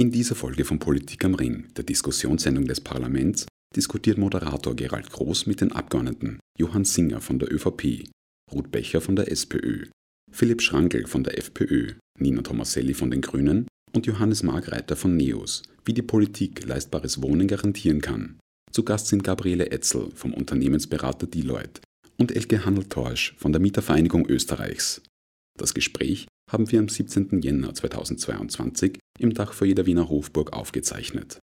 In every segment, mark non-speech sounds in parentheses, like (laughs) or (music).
In dieser Folge von Politik am Ring, der Diskussionssendung des Parlaments, diskutiert Moderator Gerald Groß mit den Abgeordneten Johann Singer von der ÖVP, Ruth Becher von der SPÖ, Philipp Schrankel von der FPÖ, Nina Tomaselli von den Grünen und Johannes Margreiter von NEOS, wie die Politik leistbares Wohnen garantieren kann. Zu Gast sind Gabriele Etzel vom Unternehmensberater Deloitte und Elke Handel-Torsch von der Mietervereinigung Österreichs. Das Gespräch haben wir am 17. Jänner 2022 im Dach vor jeder Wiener Hofburg aufgezeichnet.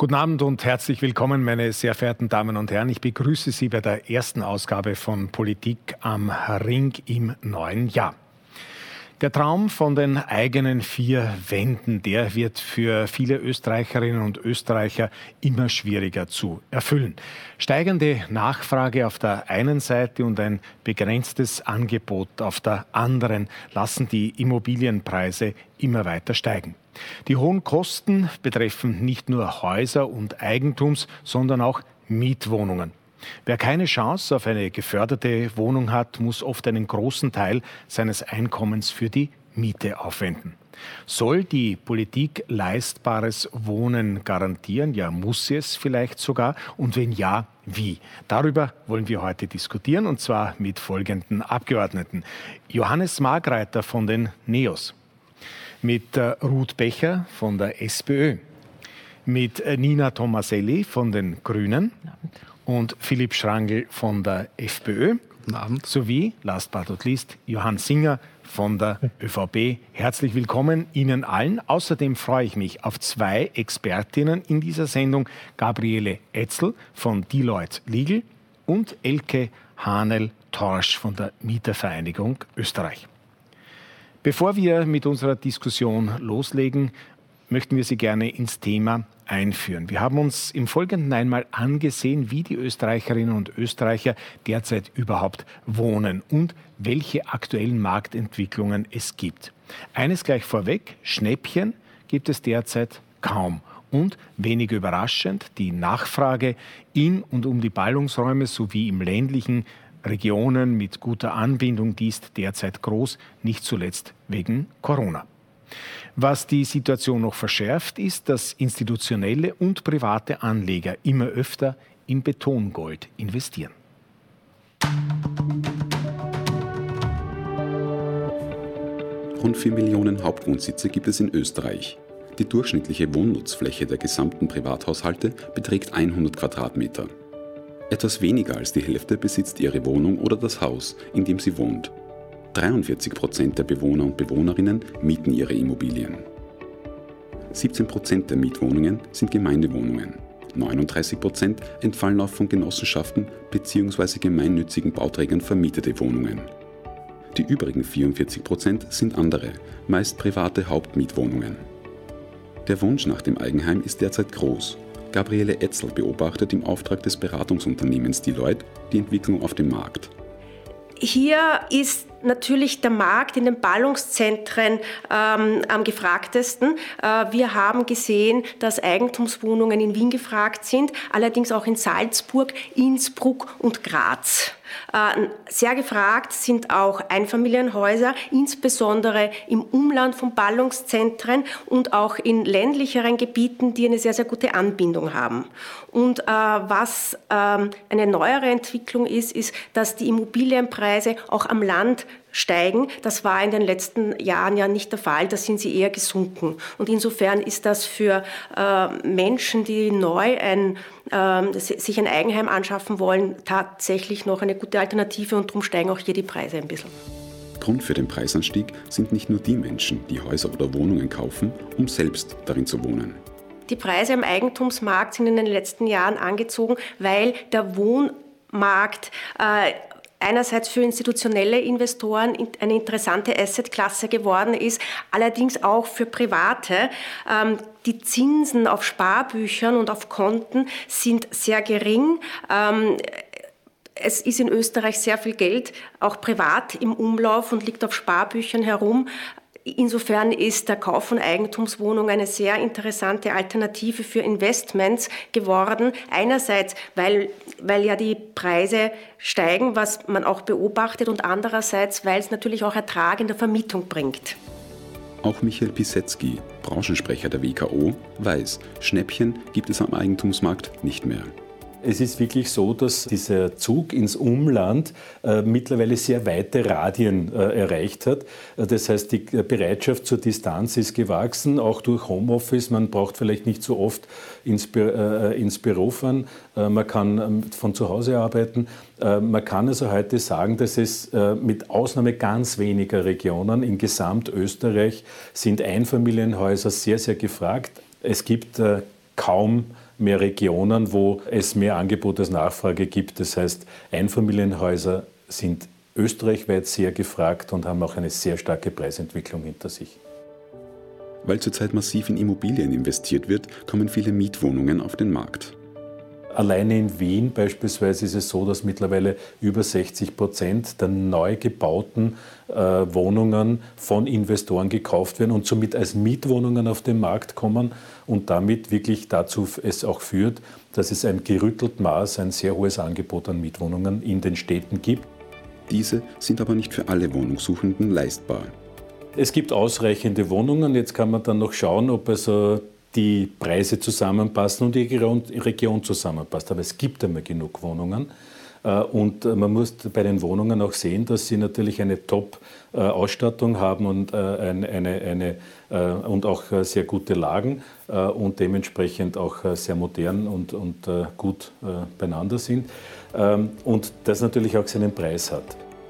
Guten Abend und herzlich willkommen, meine sehr verehrten Damen und Herren. Ich begrüße Sie bei der ersten Ausgabe von Politik am Ring im neuen Jahr. Der Traum von den eigenen vier Wänden, der wird für viele Österreicherinnen und Österreicher immer schwieriger zu erfüllen. Steigende Nachfrage auf der einen Seite und ein begrenztes Angebot auf der anderen lassen die Immobilienpreise immer weiter steigen. Die hohen Kosten betreffen nicht nur Häuser und Eigentums, sondern auch Mietwohnungen. Wer keine Chance auf eine geförderte Wohnung hat, muss oft einen großen Teil seines Einkommens für die Miete aufwenden. Soll die Politik leistbares Wohnen garantieren? Ja, muss sie es vielleicht sogar? Und wenn ja, wie? Darüber wollen wir heute diskutieren und zwar mit folgenden Abgeordneten. Johannes Margreiter von den NEOS, mit äh, Ruth Becher von der SPÖ, mit äh, Nina Tomaselli von den Grünen und Philipp Schrangel von der FPÖ. Guten Abend. Sowie, last but not least, Johann Singer von der ÖVP. Herzlich willkommen Ihnen allen. Außerdem freue ich mich auf zwei Expertinnen in dieser Sendung. Gabriele Etzel von Deloitte Legal und Elke Hanel-Torsch von der Mietervereinigung Österreich. Bevor wir mit unserer Diskussion loslegen, möchten wir Sie gerne ins Thema einführen. Wir haben uns im Folgenden einmal angesehen, wie die Österreicherinnen und Österreicher derzeit überhaupt wohnen und welche aktuellen Marktentwicklungen es gibt. Eines gleich vorweg, Schnäppchen gibt es derzeit kaum. Und wenig überraschend, die Nachfrage in und um die Ballungsräume sowie im ländlichen Regionen mit guter Anbindung, die ist derzeit groß, nicht zuletzt wegen Corona. Was die Situation noch verschärft, ist, dass institutionelle und private Anleger immer öfter in Betongold investieren. Rund 4 Millionen Hauptwohnsitze gibt es in Österreich. Die durchschnittliche Wohnnutzfläche der gesamten Privathaushalte beträgt 100 Quadratmeter. Etwas weniger als die Hälfte besitzt ihre Wohnung oder das Haus, in dem sie wohnt. 43 Prozent der Bewohner und Bewohnerinnen mieten ihre Immobilien. 17 Prozent der Mietwohnungen sind Gemeindewohnungen. 39 Prozent entfallen auf von Genossenschaften bzw. gemeinnützigen Bauträgern vermietete Wohnungen. Die übrigen 44 Prozent sind andere, meist private Hauptmietwohnungen. Der Wunsch nach dem Eigenheim ist derzeit groß. Gabriele Etzel beobachtet im Auftrag des Beratungsunternehmens Deloitte die Entwicklung auf dem Markt. Hier ist natürlich der Markt in den Ballungszentren ähm, am gefragtesten. Äh, wir haben gesehen, dass Eigentumswohnungen in Wien gefragt sind, allerdings auch in Salzburg, Innsbruck und Graz. Äh, sehr gefragt sind auch Einfamilienhäuser, insbesondere im Umland von Ballungszentren und auch in ländlicheren Gebieten, die eine sehr, sehr gute Anbindung haben. Und äh, was ähm, eine neuere Entwicklung ist, ist, dass die Immobilienpreise auch am Land steigen. Das war in den letzten Jahren ja nicht der Fall, da sind sie eher gesunken. Und insofern ist das für äh, Menschen, die neu ein, äh, sich ein Eigenheim anschaffen wollen, tatsächlich noch eine gute Alternative und darum steigen auch hier die Preise ein bisschen. Grund für den Preisanstieg sind nicht nur die Menschen, die Häuser oder Wohnungen kaufen, um selbst darin zu wohnen. Die Preise am Eigentumsmarkt sind in den letzten Jahren angezogen, weil der Wohnmarkt äh, einerseits für institutionelle Investoren eine interessante Assetklasse geworden ist, allerdings auch für Private. Ähm, die Zinsen auf Sparbüchern und auf Konten sind sehr gering. Ähm, es ist in Österreich sehr viel Geld, auch privat im Umlauf und liegt auf Sparbüchern herum. Insofern ist der Kauf von Eigentumswohnungen eine sehr interessante Alternative für Investments geworden. Einerseits, weil, weil ja die Preise steigen, was man auch beobachtet, und andererseits, weil es natürlich auch Ertrag in der Vermietung bringt. Auch Michael Pisetzky, Branchensprecher der WKO, weiß, Schnäppchen gibt es am Eigentumsmarkt nicht mehr. Es ist wirklich so, dass dieser Zug ins Umland äh, mittlerweile sehr weite Radien äh, erreicht hat. Äh, das heißt, die Bereitschaft zur Distanz ist gewachsen, auch durch Homeoffice. Man braucht vielleicht nicht so oft ins, Bü äh, ins Büro fahren. Äh, man kann ähm, von zu Hause arbeiten. Äh, man kann also heute sagen, dass es mit Ausnahme ganz weniger Regionen in Gesamtösterreich sind Einfamilienhäuser sehr, sehr gefragt. Es gibt kaum mehr Regionen, wo es mehr Angebot als Nachfrage gibt. Das heißt, Einfamilienhäuser sind österreichweit sehr gefragt und haben auch eine sehr starke Preisentwicklung hinter sich. Weil zurzeit massiv in Immobilien investiert wird, kommen viele Mietwohnungen auf den Markt. Alleine in Wien beispielsweise ist es so, dass mittlerweile über 60 Prozent der neu gebauten äh, Wohnungen von Investoren gekauft werden und somit als Mietwohnungen auf den Markt kommen und damit wirklich dazu es auch führt, dass es ein gerüttelt Maß, ein sehr hohes Angebot an Mietwohnungen in den Städten gibt. Diese sind aber nicht für alle Wohnungssuchenden leistbar. Es gibt ausreichende Wohnungen. Jetzt kann man dann noch schauen, ob also die Preise zusammenpassen und die Region zusammenpasst. Aber es gibt einmal genug Wohnungen. Äh, und äh, man muss bei den Wohnungen auch sehen, dass sie natürlich eine Top-Ausstattung haben und, äh, eine, eine, eine, und auch sehr gute Lagen und dementsprechend auch sehr modern und, und gut beieinander sind. Ähm, und das natürlich auch seinen Preis hat.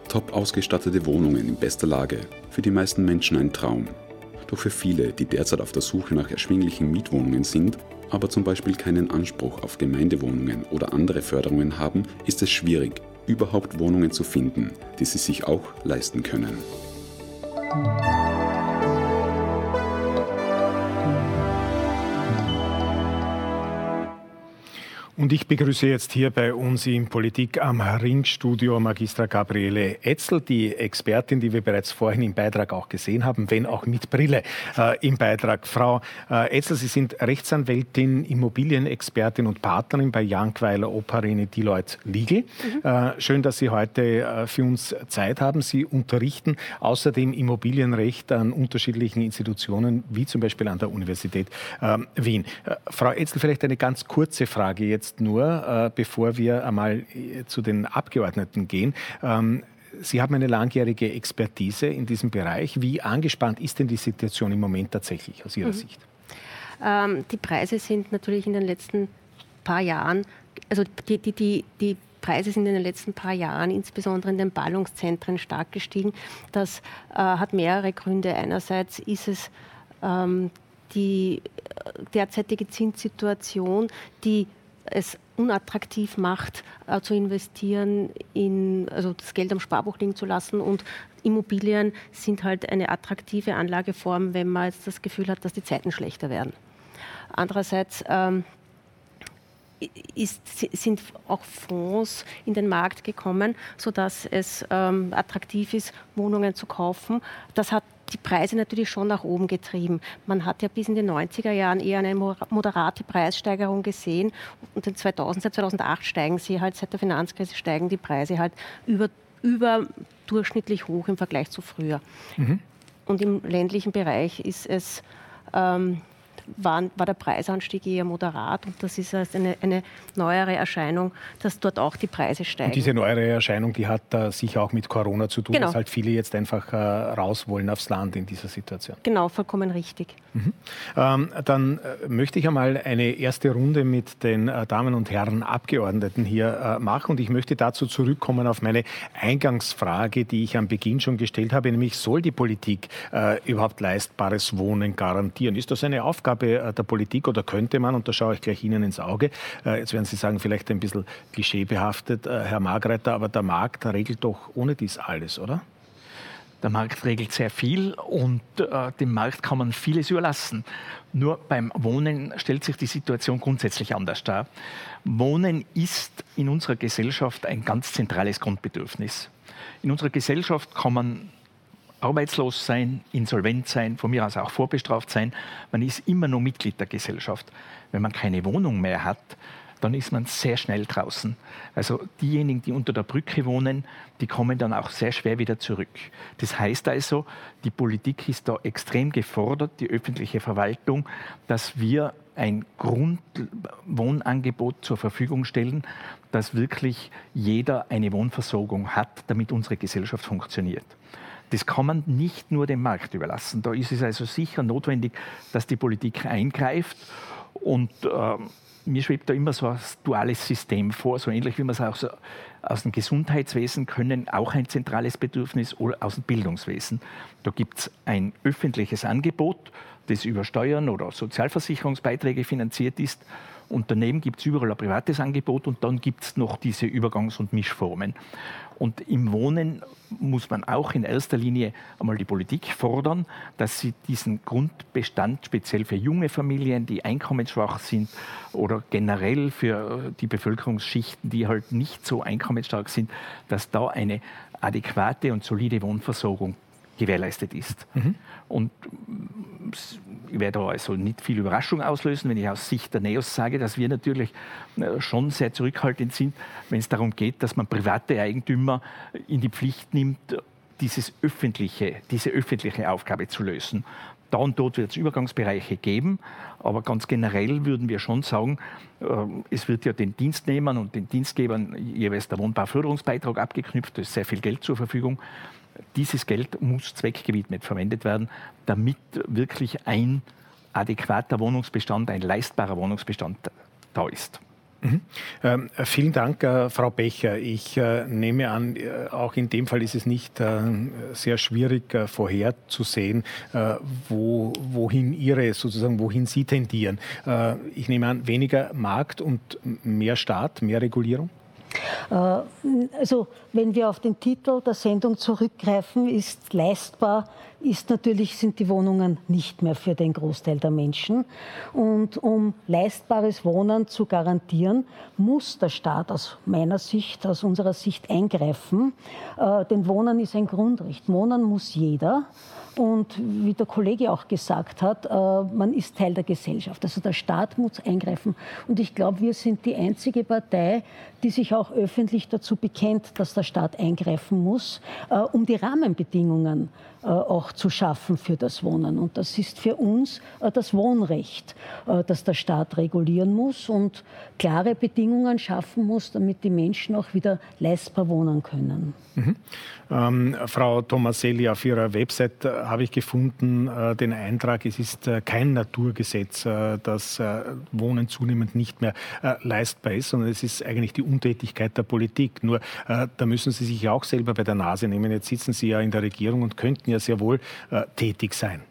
Top ausgestattete Wohnungen in bester Lage. Für die meisten Menschen ein Traum. Doch für viele, die derzeit auf der Suche nach erschwinglichen Mietwohnungen sind, aber zum Beispiel keinen Anspruch auf Gemeindewohnungen oder andere Förderungen haben, ist es schwierig, überhaupt Wohnungen zu finden, die sie sich auch leisten können. Und ich begrüße jetzt hier bei uns im Politik am Ringstudio Magistra Gabriele Etzel, die Expertin, die wir bereits vorhin im Beitrag auch gesehen haben, wenn auch mit Brille äh, im Beitrag. Frau äh, Etzel, Sie sind Rechtsanwältin, Immobilienexpertin und Partnerin bei Jankweiler Operine Deloitte Legal. Mhm. Äh, schön, dass Sie heute äh, für uns Zeit haben. Sie unterrichten außerdem Immobilienrecht an unterschiedlichen Institutionen, wie zum Beispiel an der Universität ähm, Wien. Äh, Frau Etzel, vielleicht eine ganz kurze Frage jetzt jetzt nur, äh, bevor wir einmal äh, zu den Abgeordneten gehen. Ähm, Sie haben eine langjährige Expertise in diesem Bereich. Wie angespannt ist denn die Situation im Moment tatsächlich aus Ihrer mhm. Sicht? Ähm, die Preise sind natürlich in den letzten paar Jahren, also die, die, die, die Preise sind in den letzten paar Jahren, insbesondere in den Ballungszentren, stark gestiegen. Das äh, hat mehrere Gründe. Einerseits ist es ähm, die äh, derzeitige Zinssituation, die es unattraktiv macht, äh, zu investieren, in, also das Geld am Sparbuch liegen zu lassen. Und Immobilien sind halt eine attraktive Anlageform, wenn man jetzt das Gefühl hat, dass die Zeiten schlechter werden. Andererseits ähm, ist, sind auch Fonds in den Markt gekommen, sodass es ähm, attraktiv ist, Wohnungen zu kaufen. Das hat die Preise natürlich schon nach oben getrieben. Man hat ja bis in den 90er Jahren eher eine moderate Preissteigerung gesehen und in 2000, seit 2008 steigen sie halt, seit der Finanzkrise steigen die Preise halt über, überdurchschnittlich hoch im Vergleich zu früher. Mhm. Und im ländlichen Bereich ist es ähm, war, war der Preisanstieg eher moderat und das ist eine, eine neuere Erscheinung, dass dort auch die Preise steigen. Und diese neuere Erscheinung, die hat äh, sicher auch mit Corona zu tun, genau. dass halt viele jetzt einfach äh, raus wollen aufs Land in dieser Situation. Genau, vollkommen richtig. Mhm. Ähm, dann äh, möchte ich einmal eine erste Runde mit den äh, Damen und Herren Abgeordneten hier äh, machen und ich möchte dazu zurückkommen auf meine Eingangsfrage, die ich am Beginn schon gestellt habe, nämlich soll die Politik überhaupt leistbares Wohnen garantieren? Ist das eine Aufgabe Aufgabe äh, der Politik oder könnte man, und da schaue ich gleich Ihnen ins Auge, äh, jetzt werden Sie sagen, vielleicht ein bisschen klischeebehaftet, äh, Herr Margreiter, aber der Markt regelt doch ohne dies alles, oder? Der Markt regelt sehr viel und äh, dem Markt kann man vieles überlassen. Nur beim Wohnen stellt sich die Situation grundsätzlich anders dar. Wohnen ist in unserer Gesellschaft ein ganz zentrales Grundbedürfnis. In unserer Gesellschaft kann man arbeitslos sein, insolvent sein, von mir aus auch vorbestraft sein. Man ist immer nur Mitglied der Gesellschaft. Wenn man keine Wohnung mehr hat, dann ist man sehr schnell draußen. Also diejenigen, die unter der Brücke wohnen, die kommen dann auch sehr schwer wieder zurück. Das heißt also, die Politik ist da extrem gefordert, die öffentliche Verwaltung, dass wir ein Grundwohnangebot zur Verfügung stellen, dass wirklich jeder eine Wohnversorgung hat, damit unsere Gesellschaft funktioniert. Das kann man nicht nur dem Markt überlassen. Da ist es also sicher notwendig, dass die Politik eingreift und äh, mir schwebt da immer so ein duales System vor, so ähnlich wie man es auch so aus dem Gesundheitswesen können, auch ein zentrales Bedürfnis oder aus dem Bildungswesen. Da gibt es ein öffentliches Angebot, das über Steuern oder Sozialversicherungsbeiträge finanziert ist. Und daneben gibt es überall ein privates Angebot und dann gibt es noch diese Übergangs- und Mischformen. Und im Wohnen muss man auch in erster Linie einmal die Politik fordern, dass sie diesen Grundbestand speziell für junge Familien, die einkommensschwach sind oder generell für die Bevölkerungsschichten, die halt nicht so einkommensstark sind, dass da eine adäquate und solide Wohnversorgung gewährleistet ist. Mhm. Und ich werde da also nicht viel Überraschung auslösen, wenn ich aus Sicht der NEOS sage, dass wir natürlich äh, schon sehr zurückhaltend sind, wenn es darum geht, dass man private Eigentümer in die Pflicht nimmt, dieses öffentliche, diese öffentliche Aufgabe zu lösen. Da und dort wird es Übergangsbereiche geben, aber ganz generell würden wir schon sagen, äh, es wird ja den Dienstnehmern und den Dienstgebern jeweils der Wohnbauförderungsbeitrag abgeknüpft, da ist sehr viel Geld zur Verfügung dieses Geld muss zweckgewidmet verwendet werden, damit wirklich ein adäquater Wohnungsbestand, ein leistbarer Wohnungsbestand da ist. Mhm. Ähm, vielen Dank, äh, Frau Becher. Ich äh, nehme an, äh, auch in dem Fall ist es nicht äh, sehr schwierig äh, vorherzusehen, äh, wo, wohin Ihre sozusagen, wohin Sie tendieren. ich nehme an, weniger Markt und mehr Staat, mehr Regulierung? Äh, also wenn wir auf den Titel der Sendung zurückgreifen, ist leistbar, ist natürlich, sind die Wohnungen nicht mehr für den Großteil der Menschen. Und um leistbares Wohnen zu garantieren, muss der Staat aus meiner Sicht, aus unserer Sicht eingreifen. Äh, denn Wohnen ist ein Grundrecht. Wohnen muss jeder. Und wie der Kollege auch gesagt hat, äh, man ist Teil der Gesellschaft. Also der Staat muss eingreifen. Und ich glaube, wir sind die einzige Partei, die sich auch öffentlich dazu bekennt, dass der Staat eingreifen muss, äh, um die Rahmenbedingungen auch zu schaffen für das Wohnen. Und das ist für uns äh, das Wohnrecht, äh, das der Staat regulieren muss und klare Bedingungen schaffen muss, damit die Menschen auch wieder leistbar wohnen können. Mhm. Ähm, Frau Tomaselli, auf Ihrer Website äh, habe ich gefunden äh, den Eintrag, es ist äh, kein Naturgesetz, dass Wohnen zunehmend nicht mehr leistbar ist, sondern es ist eigentlich die Untätigkeit der Politik. Nur da müssen Sie sich auch selber bei der Nase nehmen. Jetzt sitzen Sie ja in der Regierung und könnten ja sehr wohl äh, tätig sein.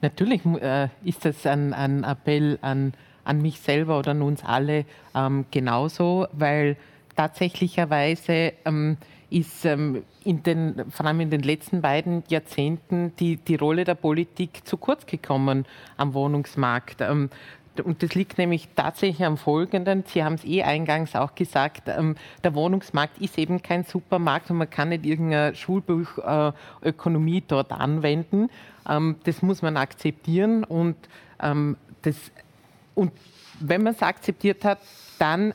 Natürlich äh, ist das ein, ein Appell an, an, mich selber oder an uns alle ähm, genauso, weil tatsächlicherweise ähm, ist ähm, in den, vor allem in den letzten beiden Jahrzehnten die, die Rolle der Politik zu kurz gekommen am Wohnungsmarkt. Ähm, und das liegt nämlich tatsächlich am Folgenden. Sie haben es eh eingangs auch gesagt, ähm, der Wohnungsmarkt ist eben kein Supermarkt und man kann nicht irgendeine Schulbuchökonomie äh, dort anwenden. Ähm, das muss man akzeptieren und, ähm, das, und wenn man es akzeptiert hat, dann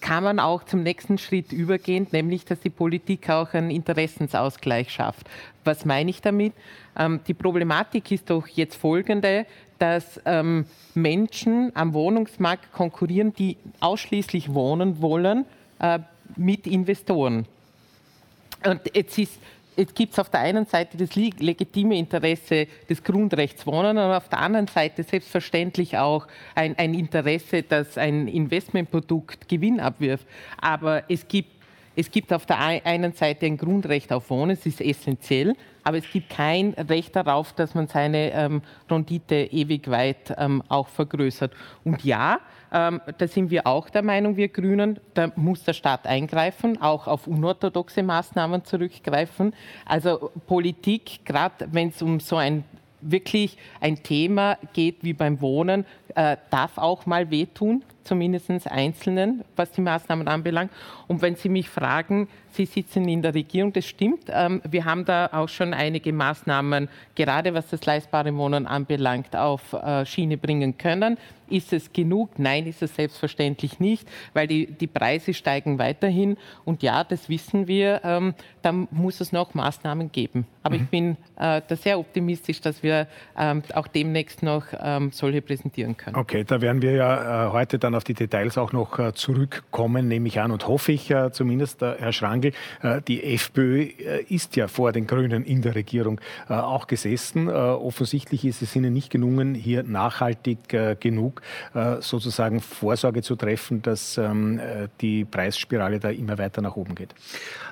kann man auch zum nächsten Schritt übergehen, nämlich dass die Politik auch einen Interessensausgleich schafft. Was meine ich damit? Ähm, die Problematik ist doch jetzt folgende dass ähm, Menschen am Wohnungsmarkt konkurrieren, die ausschließlich wohnen wollen, äh, mit Investoren. Und jetzt ist Jetzt gibt es auf der einen Seite das legitime Interesse des Grundrechts Wohnen und auf der anderen Seite selbstverständlich auch ein, ein Interesse, dass ein Investmentprodukt Gewinn abwirft. Aber es gibt es gibt auf der einen Seite ein Grundrecht auf Wohnen, es ist essentiell, aber es gibt kein Recht darauf, dass man seine ähm, Rendite ewig weit ähm, auch vergrößert. Und ja, ähm, da sind wir auch der Meinung, wir Grünen, da muss der Staat eingreifen, auch auf unorthodoxe Maßnahmen zurückgreifen. Also Politik, gerade wenn es um so ein wirklich ein Thema geht wie beim Wohnen, äh, darf auch mal wehtun, zumindest Einzelnen, was die Maßnahmen anbelangt. Und wenn Sie mich fragen, Sie sitzen in der Regierung, das stimmt. Ähm, wir haben da auch schon einige Maßnahmen, gerade was das leistbare Wohnen anbelangt, auf äh, Schiene bringen können. Ist es genug? Nein, ist es selbstverständlich nicht, weil die, die Preise steigen weiterhin. Und ja, das wissen wir, ähm, da muss es noch Maßnahmen geben. Aber mhm. ich bin äh, da sehr optimistisch, dass wir ähm, auch demnächst noch ähm, solche präsentieren können. Okay, da werden wir ja äh, heute dann auf die Details auch noch äh, zurückkommen, nehme ich an und hoffe ich äh, zumindest, Herr Schrangel. Die FPÖ ist ja vor den Grünen in der Regierung auch gesessen. offensichtlich ist es ihnen nicht gelungen, hier nachhaltig genug sozusagen Vorsorge zu treffen, dass ähm, äh, die Preisspirale da immer weiter nach oben geht?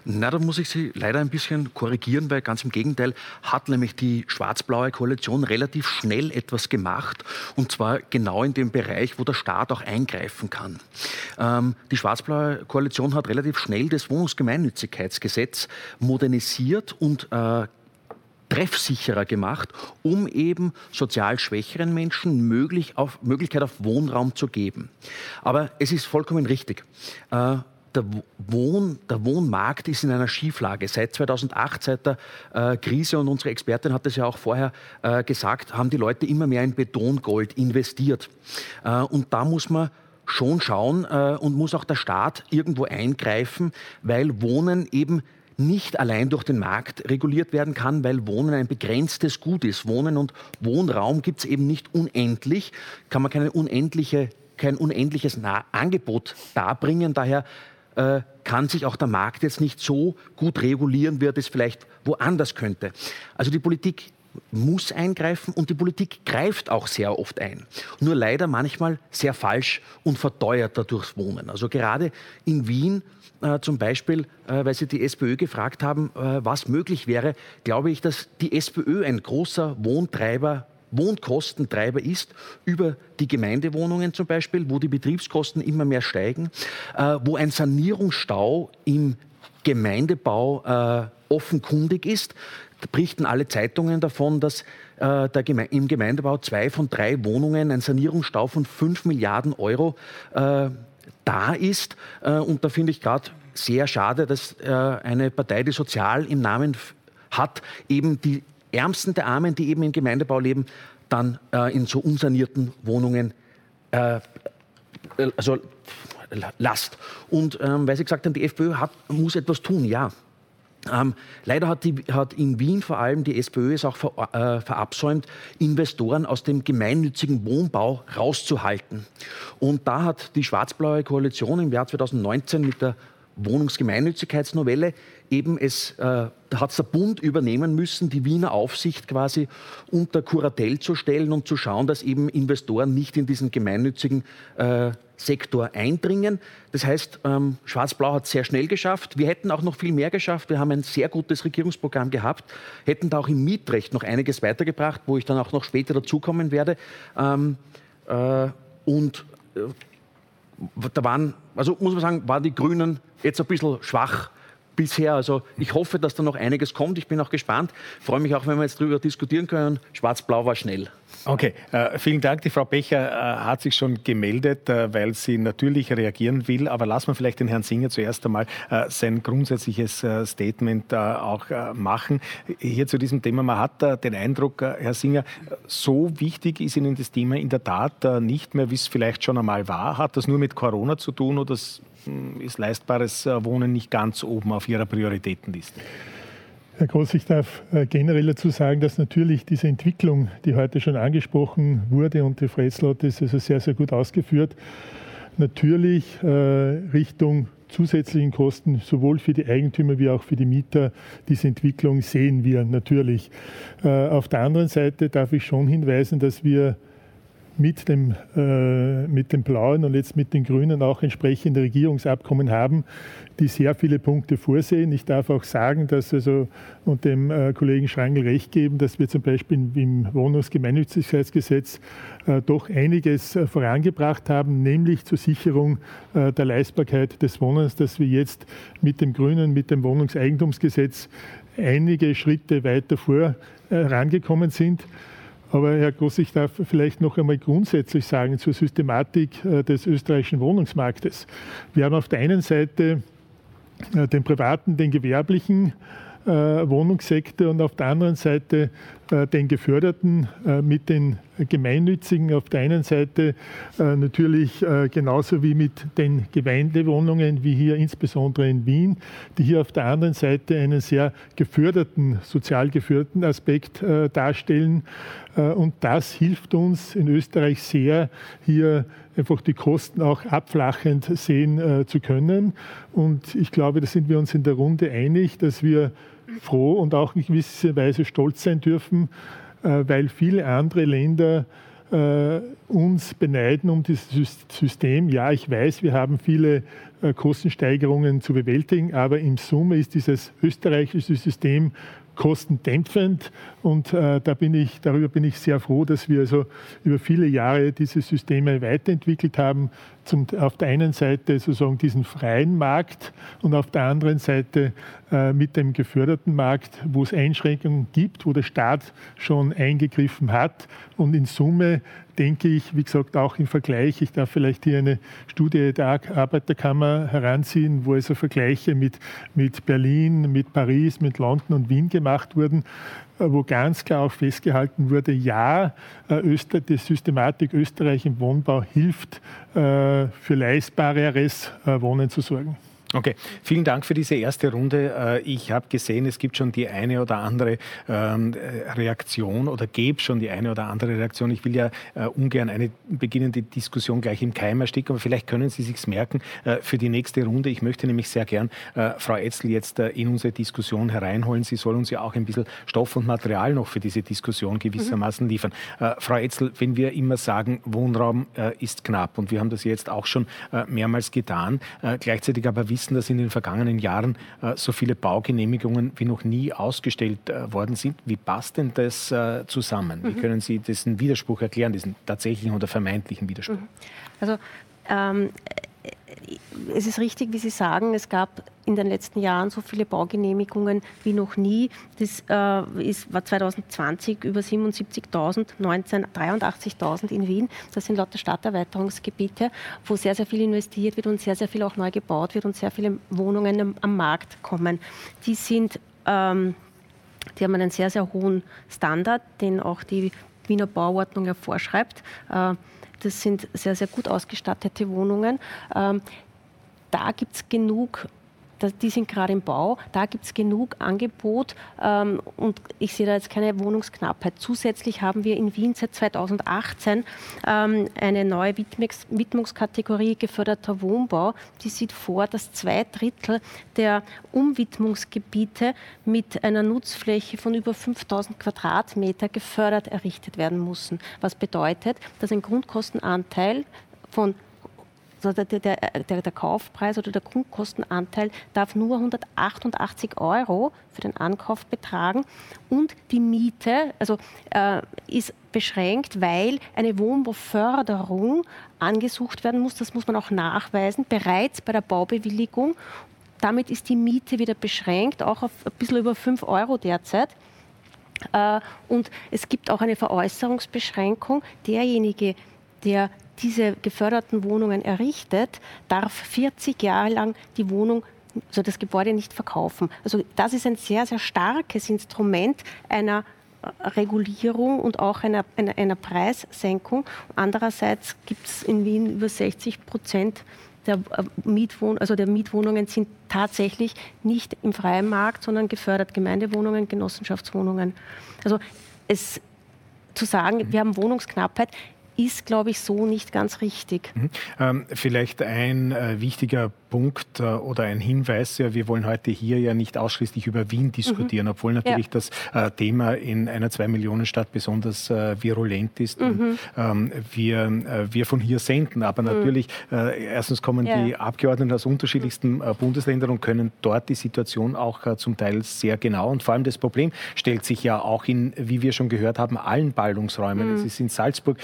Na, da muss ich Sie leider ein bisschen korrigieren, weil ganz im Gegenteil hat nämlich die schwarz-blaue Koalition relativ schnell etwas gemacht und zwar genau in dem Bereich, wo der Staat auch eingreifen kann. Ähm, die schwarz-blaue Koalition hat relativ schnell das Wohnungsgemeinnützigkeitsgesetz modernisiert und äh, treffsicherer gemacht, um eben sozial schwächeren Menschen möglich auf, Möglichkeit auf Wohnraum zu geben. Aber es ist vollkommen richtig. Äh, der, Wohn, der Wohnmarkt ist in einer Schieflage. Seit 2008, seit der äh, Krise, und unsere Expertin hat es ja auch vorher äh, gesagt, haben die Leute immer mehr in Betongold investiert. Äh, und da muss man schon schauen äh, und muss auch der Staat irgendwo eingreifen, weil Wohnen eben nicht allein durch den Markt reguliert werden kann, weil Wohnen ein begrenztes Gut ist. Wohnen und Wohnraum gibt es eben nicht unendlich, kann man keine unendliche, kein unendliches Angebot darbringen. Daher äh, kann sich auch der Markt jetzt nicht so gut regulieren, wie er das vielleicht woanders könnte. Also die Politik muss eingreifen und die Politik greift auch sehr oft ein. Nur leider manchmal sehr falsch und verteuert dadurch Wohnen. Also gerade in Wien äh, zum Beispiel, äh, weil Sie die SPÖ gefragt haben, äh, was möglich wäre, glaube ich, dass die SPÖ ein großer Wohntreiber Wohnkostentreiber ist über die Gemeindewohnungen zum Beispiel, wo die Betriebskosten immer mehr steigen, äh, wo ein Sanierungsstau im Gemeindebau äh, offenkundig ist. Da berichten alle Zeitungen davon, dass äh, Geme im Gemeindebau zwei von drei Wohnungen ein Sanierungsstau von fünf Milliarden Euro äh, da ist. Äh, und da finde ich gerade sehr schade, dass äh, eine Partei, die sozial im Namen hat, eben die Ärmsten der Armen, die eben im Gemeindebau leben, dann äh, in so unsanierten Wohnungen also lasst. Und ähm, weil Sie gesagt haben, die FPÖ hat, muss etwas tun, ja. Ähm, leider hat, die, hat, in Wien vor allem die SPÖ es auch ver, äh, verabsäumt, Investoren aus dem gemeinnützigen Wohnbau rauszuhalten. Und da hat die schwarz-blaue Koalition im Jahr 2019 mit der Wohnungsgemeinnützigkeitsnovelle eben es, äh, hat es der Bund übernehmen müssen, die Wiener Aufsicht quasi unter Kuratell zu stellen und zu schauen, dass eben Investoren nicht in diesen gemeinnützigen äh, Sektor eindringen. Das heißt, ähm, Schwarz-Blau hat es sehr schnell geschafft. Wir hätten auch noch viel mehr geschafft. Wir haben ein sehr gutes Regierungsprogramm gehabt, hätten da auch im Mietrecht noch einiges weitergebracht, wo ich dann auch noch später dazukommen werde. Ähm, äh, und äh, da waren, also muss man sagen, waren die Grünen jetzt ein bisschen schwach bisher. Also ich hoffe, dass da noch einiges kommt. Ich bin auch gespannt. freue mich auch, wenn wir jetzt darüber diskutieren können. Schwarz-Blau war schnell. Okay, äh, vielen Dank. Die Frau Becher äh, hat sich schon gemeldet, äh, weil sie natürlich reagieren will. Aber lassen wir vielleicht den Herrn Singer zuerst einmal äh, sein grundsätzliches äh, Statement äh, auch machen. Hier zu diesem Thema. Man hat den Eindruck, Herr Singer, so wichtig ist Ihnen das Thema in der Tat nicht mehr, wie es vielleicht schon einmal war. Hat das nur mit Corona zu tun oder ist leistbares Wohnen nicht ganz oben auf Ihrer Prioritätenliste? Herr Groß, ich darf äh, generell dazu sagen, dass natürlich diese Entwicklung, die heute schon angesprochen wurde, und die Fretzl hat das also sehr, sehr gut ausgeführt, natürlich äh, Richtung zusätzlichen Kosten sowohl für die Eigentümer wie auch für die Mieter, diese Entwicklung sehen wir natürlich. Äh, auf der anderen Seite darf ich schon hinweisen, dass wir mit dem, äh, mit dem Blauen und jetzt mit den Grünen auch entsprechende Regierungsabkommen haben, die sehr viele Punkte vorsehen. Ich darf auch sagen, dass also und dem äh, Kollegen Schrangel recht geben, dass wir zum Beispiel im Wohnungsgemeinnützigkeitsgesetz äh, doch einiges äh, vorangebracht haben, nämlich zur Sicherung äh, der Leistbarkeit des Wohnens, dass wir jetzt mit dem Grünen, mit dem Wohnungseigentumsgesetz einige Schritte weiter vorangekommen sind. Aber Herr Groß, ich darf vielleicht noch einmal grundsätzlich sagen zur Systematik des österreichischen Wohnungsmarktes. Wir haben auf der einen Seite den privaten, den gewerblichen Wohnungssektor und auf der anderen Seite den geförderten mit den Gemeinnützigen auf der einen Seite äh, natürlich äh, genauso wie mit den Gemeindewohnungen, wie hier insbesondere in Wien, die hier auf der anderen Seite einen sehr geförderten, sozial geförderten Aspekt äh, darstellen. Und das hilft uns in Österreich sehr, hier einfach die Kosten auch abflachend sehen zu können. Und ich glaube, da sind wir uns in der Runde einig, dass wir froh und auch in gewisser Weise stolz sein dürfen, äh, weil viele andere Länder äh, uns beneiden um dieses System. Ja, ich weiß, wir haben viele äh, Kostensteigerungen zu bewältigen, aber im Summe ist dieses österreichische System kostendämpfend. Und äh, da bin ich, darüber bin ich sehr froh, dass wir also über viele Jahre diese Systeme weiterentwickelt haben. Zum, auf der einen Seite sozusagen diesen freien Markt und auf der anderen Seite äh, mit dem geförderten Markt, wo es Einschränkungen gibt, wo der Staat schon eingegriffen hat. Und in Summe denke ich, wie gesagt, auch im Vergleich, ich darf vielleicht hier eine Studie der Arbeiterkammer heranziehen, wo also Vergleiche mit, mit Berlin, mit Paris, mit London und Wien gemacht wurden, wo ganz klar auch festgehalten wurde, ja, äh, die Systematik Österreich im Wohnbau hilft, äh, für leistbareres Wohnen zu sorgen. Okay, vielen Dank für diese erste Runde. Äh, ich habe gesehen, es gibt schon die eine oder andere ähm, Reaktion oder gäbe schon die eine oder andere Reaktion. Ich will ja äh, ungern eine beginnende Diskussion gleich im Keim ersticken, aber vielleicht können Sie sich merken äh, für die nächste Runde. Ich möchte nämlich sehr gern Frau Etzel jetzt in unsere Diskussion hereinholen. Sie soll uns ja auch ein bisschen Stoff und Material noch für diese Diskussion gewissermaßen mhm. liefern. Frau Etzel, wenn wir immer sagen, Wohnraum ist knapp und wir haben das jetzt auch schon mehrmals getan, gleichzeitig aber wissen, wissen, dass in den vergangenen Jahren äh, so viele Baugenehmigungen wie noch nie ausgestellt äh, worden sind. Wie passt denn das äh, zusammen? Mhm. Wie können Sie diesen Widerspruch erklären, diesen tatsächlichen oder vermeintlichen Widerspruch? Mhm. Also ähm, es ist richtig, wie Sie sagen, es gab in den letzten Jahren so viele Baugenehmigungen wie noch nie. Das äh, ist, war 2020 über 77.000, 19 83.000 in Wien. Das sind lauter Stadterweiterungsgebiete, wo sehr, sehr viel investiert wird und sehr, sehr viel auch neu gebaut wird und sehr viele Wohnungen am, am Markt kommen. Die sind, ähm, die haben einen sehr, sehr hohen Standard, den auch die Wiener Bauordnung ja vorschreibt. Äh, das sind sehr, sehr gut ausgestattete Wohnungen. Ähm, da gibt es genug die sind gerade im Bau, da gibt es genug Angebot ähm, und ich sehe da jetzt keine Wohnungsknappheit. Zusätzlich haben wir in Wien seit 2018 ähm, eine neue Widmungs Widmungskategorie geförderter Wohnbau, die sieht vor, dass zwei Drittel der Umwidmungsgebiete mit einer Nutzfläche von über 5000 Quadratmeter gefördert errichtet werden müssen. Was bedeutet, dass ein Grundkostenanteil von der, der, der, der, Kaufpreis oder der Grundkostenanteil darf nur 188 Euro für den Ankauf betragen und die Miete also, äh, ist beschränkt, weil eine Wohnbauförderung angesucht werden muss. Das muss man auch nachweisen, bereits bei der Baubewilligung. Damit ist die Miete wieder beschränkt, auch auf ein bisschen über 5 Euro derzeit. Äh, und es gibt auch eine Veräußerungsbeschränkung. Derjenige, der diese geförderten Wohnungen errichtet, darf 40 Jahre lang die Wohnung also das Gebäude nicht verkaufen. Also das ist ein sehr, sehr starkes Instrument einer Regulierung und auch einer, einer, einer Preissenkung. Andererseits gibt es in Wien über 60 Prozent der, äh, Mietwohn also der Mietwohnungen sind tatsächlich nicht im freien Markt, sondern gefördert Gemeindewohnungen, Genossenschaftswohnungen. Also es zu sagen, wir haben Wohnungsknappheit, ist, glaube ich, so nicht ganz richtig. Mhm. Ähm, vielleicht ein äh, wichtiger Punkt äh, oder ein Hinweis. Ja, wir wollen heute hier ja nicht ausschließlich über Wien diskutieren, mhm. obwohl natürlich ja. das äh, Thema in einer Zwei-Millionen-Stadt besonders äh, virulent ist. Mhm. Und, ähm, wir, äh, wir von hier senden. Aber mhm. natürlich, erstens kommen ja. die Abgeordneten aus unterschiedlichsten Bundesländern und können dort die Situation auch zum Teil sehr genau. Und vor allem das Problem stellt sich ja auch in, wie wir schon gehört haben, allen Ballungsräumen. Es mhm. ist in Salzburg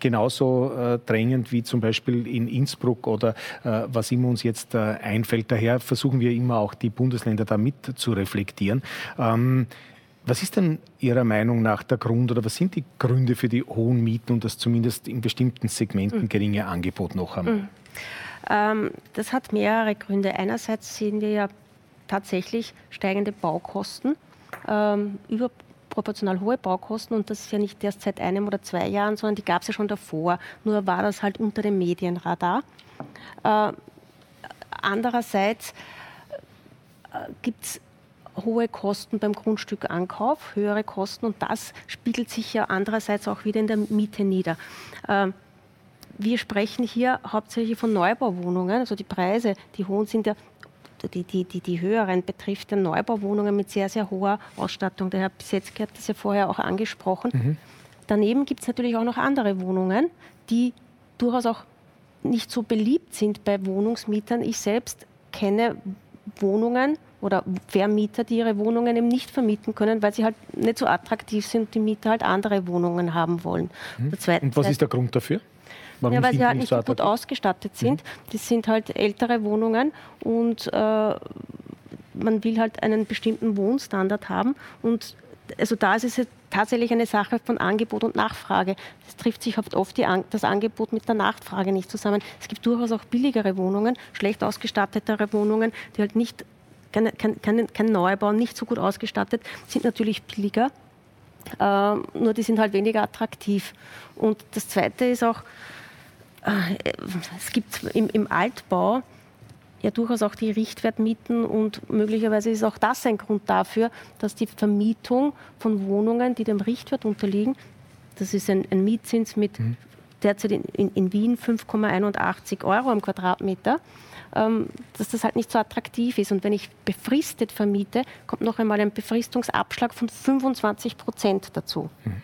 genauso drängend wie zum Beispiel in Innsbruck oder was immer uns jetzt äh, einfällt. Daher versuchen wir immer auch die Bundesländer da mit zu reflektieren. Ähm, was ist denn Ihrer Meinung nach der Grund oder was sind die Gründe für die hohen Mieten und das zumindest in bestimmten Segmenten mhm. geringe Angebot noch haben? Mhm. Ähm, das hat mehrere Gründe. Einerseits sehen wir ja tatsächlich steigende Baukosten, ähm, überproportional hohe Baukosten und das ist ja nicht erst seit einem oder zwei Jahren, sondern die gab es ja schon davor. Nur war das halt unter dem Medienradar. Äh, Andererseits äh, gibt es hohe Kosten beim Grundstückankauf, höhere Kosten und das spiegelt sich ja andererseits auch wieder in der Miete nieder. Ähm, wir sprechen hier hauptsächlich von Neubauwohnungen, also die Preise, die hohen sind ja die, die, die, die höheren betrifft ja Neubauwohnungen mit sehr, sehr hoher Ausstattung. Der Herr Bisetzki hat das ja vorher auch angesprochen. Mhm. Daneben gibt es natürlich auch noch andere Wohnungen, die durchaus auch nicht so beliebt sind bei Wohnungsmietern. Ich selbst kenne Wohnungen oder Vermieter, die ihre Wohnungen eben nicht vermieten können, weil sie halt nicht so attraktiv sind und die Mieter halt andere Wohnungen haben wollen. Mhm. und was ist der Grund dafür? Warum ja, weil sie halt nicht so gut ausgestattet sind. Mhm. Das sind halt ältere Wohnungen und äh, man will halt einen bestimmten Wohnstandard haben und also da ist es tatsächlich eine Sache von Angebot und Nachfrage. Es trifft sich oft die, das Angebot mit der Nachfrage nicht zusammen. Es gibt durchaus auch billigere Wohnungen, schlecht ausgestattetere Wohnungen, die halt nicht, kein, kein, kein Neubau, nicht so gut ausgestattet, sind natürlich billiger, äh, nur die sind halt weniger attraktiv. Und das Zweite ist auch, äh, es gibt im, im Altbau, ja durchaus auch die Richtwertmieten und möglicherweise ist auch das ein Grund dafür, dass die Vermietung von Wohnungen, die dem Richtwert unterliegen, das ist ein, ein Mietzins mit mhm. derzeit in, in, in Wien 5,81 Euro am Quadratmeter, ähm, dass das halt nicht so attraktiv ist. Und wenn ich befristet vermiete, kommt noch einmal ein Befristungsabschlag von 25 Prozent dazu. Mhm.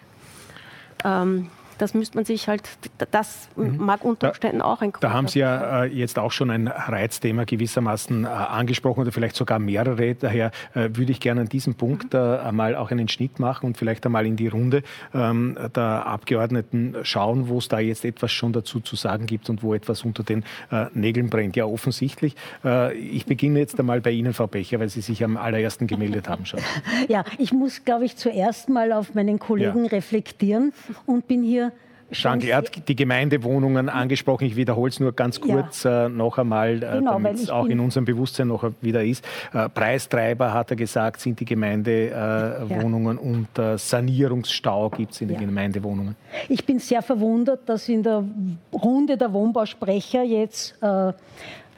Ähm, das müsste man sich halt, das mhm. mag unter Umständen da, auch ein Grund Da haben Sie ja äh, jetzt auch schon ein Reizthema gewissermaßen äh, angesprochen oder vielleicht sogar mehrere. Daher äh, würde ich gerne an diesem Punkt mhm. äh, einmal auch einen Schnitt machen und vielleicht einmal in die Runde ähm, der Abgeordneten schauen, wo es da jetzt etwas schon dazu zu sagen gibt und wo etwas unter den äh, Nägeln brennt. Ja, offensichtlich. Äh, ich beginne jetzt einmal bei Ihnen, Frau Becher, weil Sie sich am allerersten gemeldet haben schon. (laughs) Ja, ich muss, glaube ich, zuerst mal auf meinen Kollegen ja. reflektieren und bin hier Danke. Er hat die Gemeindewohnungen angesprochen. Ich wiederhole es nur ganz kurz ja. äh, noch einmal, äh, genau, damit es auch in unserem Bewusstsein noch wieder ist. Äh, Preistreiber, hat er gesagt, sind die Gemeindewohnungen ja. und äh, Sanierungsstau gibt es in den ja. Gemeindewohnungen. Ich bin sehr verwundert, dass in der Runde der Wohnbausprecher jetzt äh,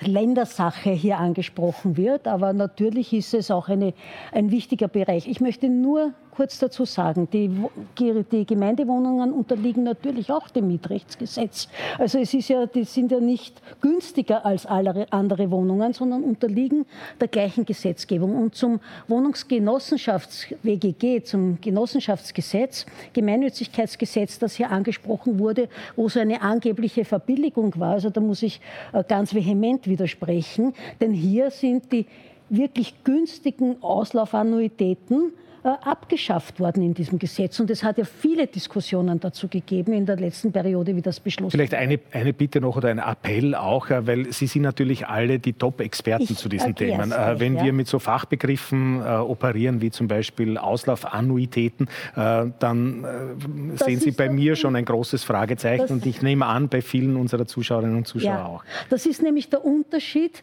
Ländersache hier angesprochen wird. Aber natürlich ist es auch eine, ein wichtiger Bereich. Ich möchte nur kurz dazu sagen, die, die Gemeindewohnungen unterliegen natürlich auch dem Mietrechtsgesetz. Also es ist ja, die sind ja nicht günstiger als alle andere Wohnungen, sondern unterliegen der gleichen Gesetzgebung. Und zum Wohnungsgenossenschafts-WGG, zum Genossenschaftsgesetz, Gemeinnützigkeitsgesetz, das hier angesprochen wurde, wo so eine angebliche Verbilligung war, also da muss ich äh, ganz vehement widersprechen, denn hier sind die wirklich günstigen Auslaufannuitäten abgeschafft worden in diesem Gesetz. Und es hat ja viele Diskussionen dazu gegeben in der letzten Periode, wie das beschlossen Vielleicht eine, eine Bitte noch oder ein Appell auch, äh, weil Sie sind natürlich alle die Top-Experten zu diesen Themen. Äh, wenn ja. wir mit so Fachbegriffen äh, operieren, wie zum Beispiel Auslaufannuitäten, äh, dann äh, sehen Sie bei mir schon ein großes Fragezeichen und ich nehme an, bei vielen unserer Zuschauerinnen und Zuschauer ja. auch. Das ist nämlich der Unterschied.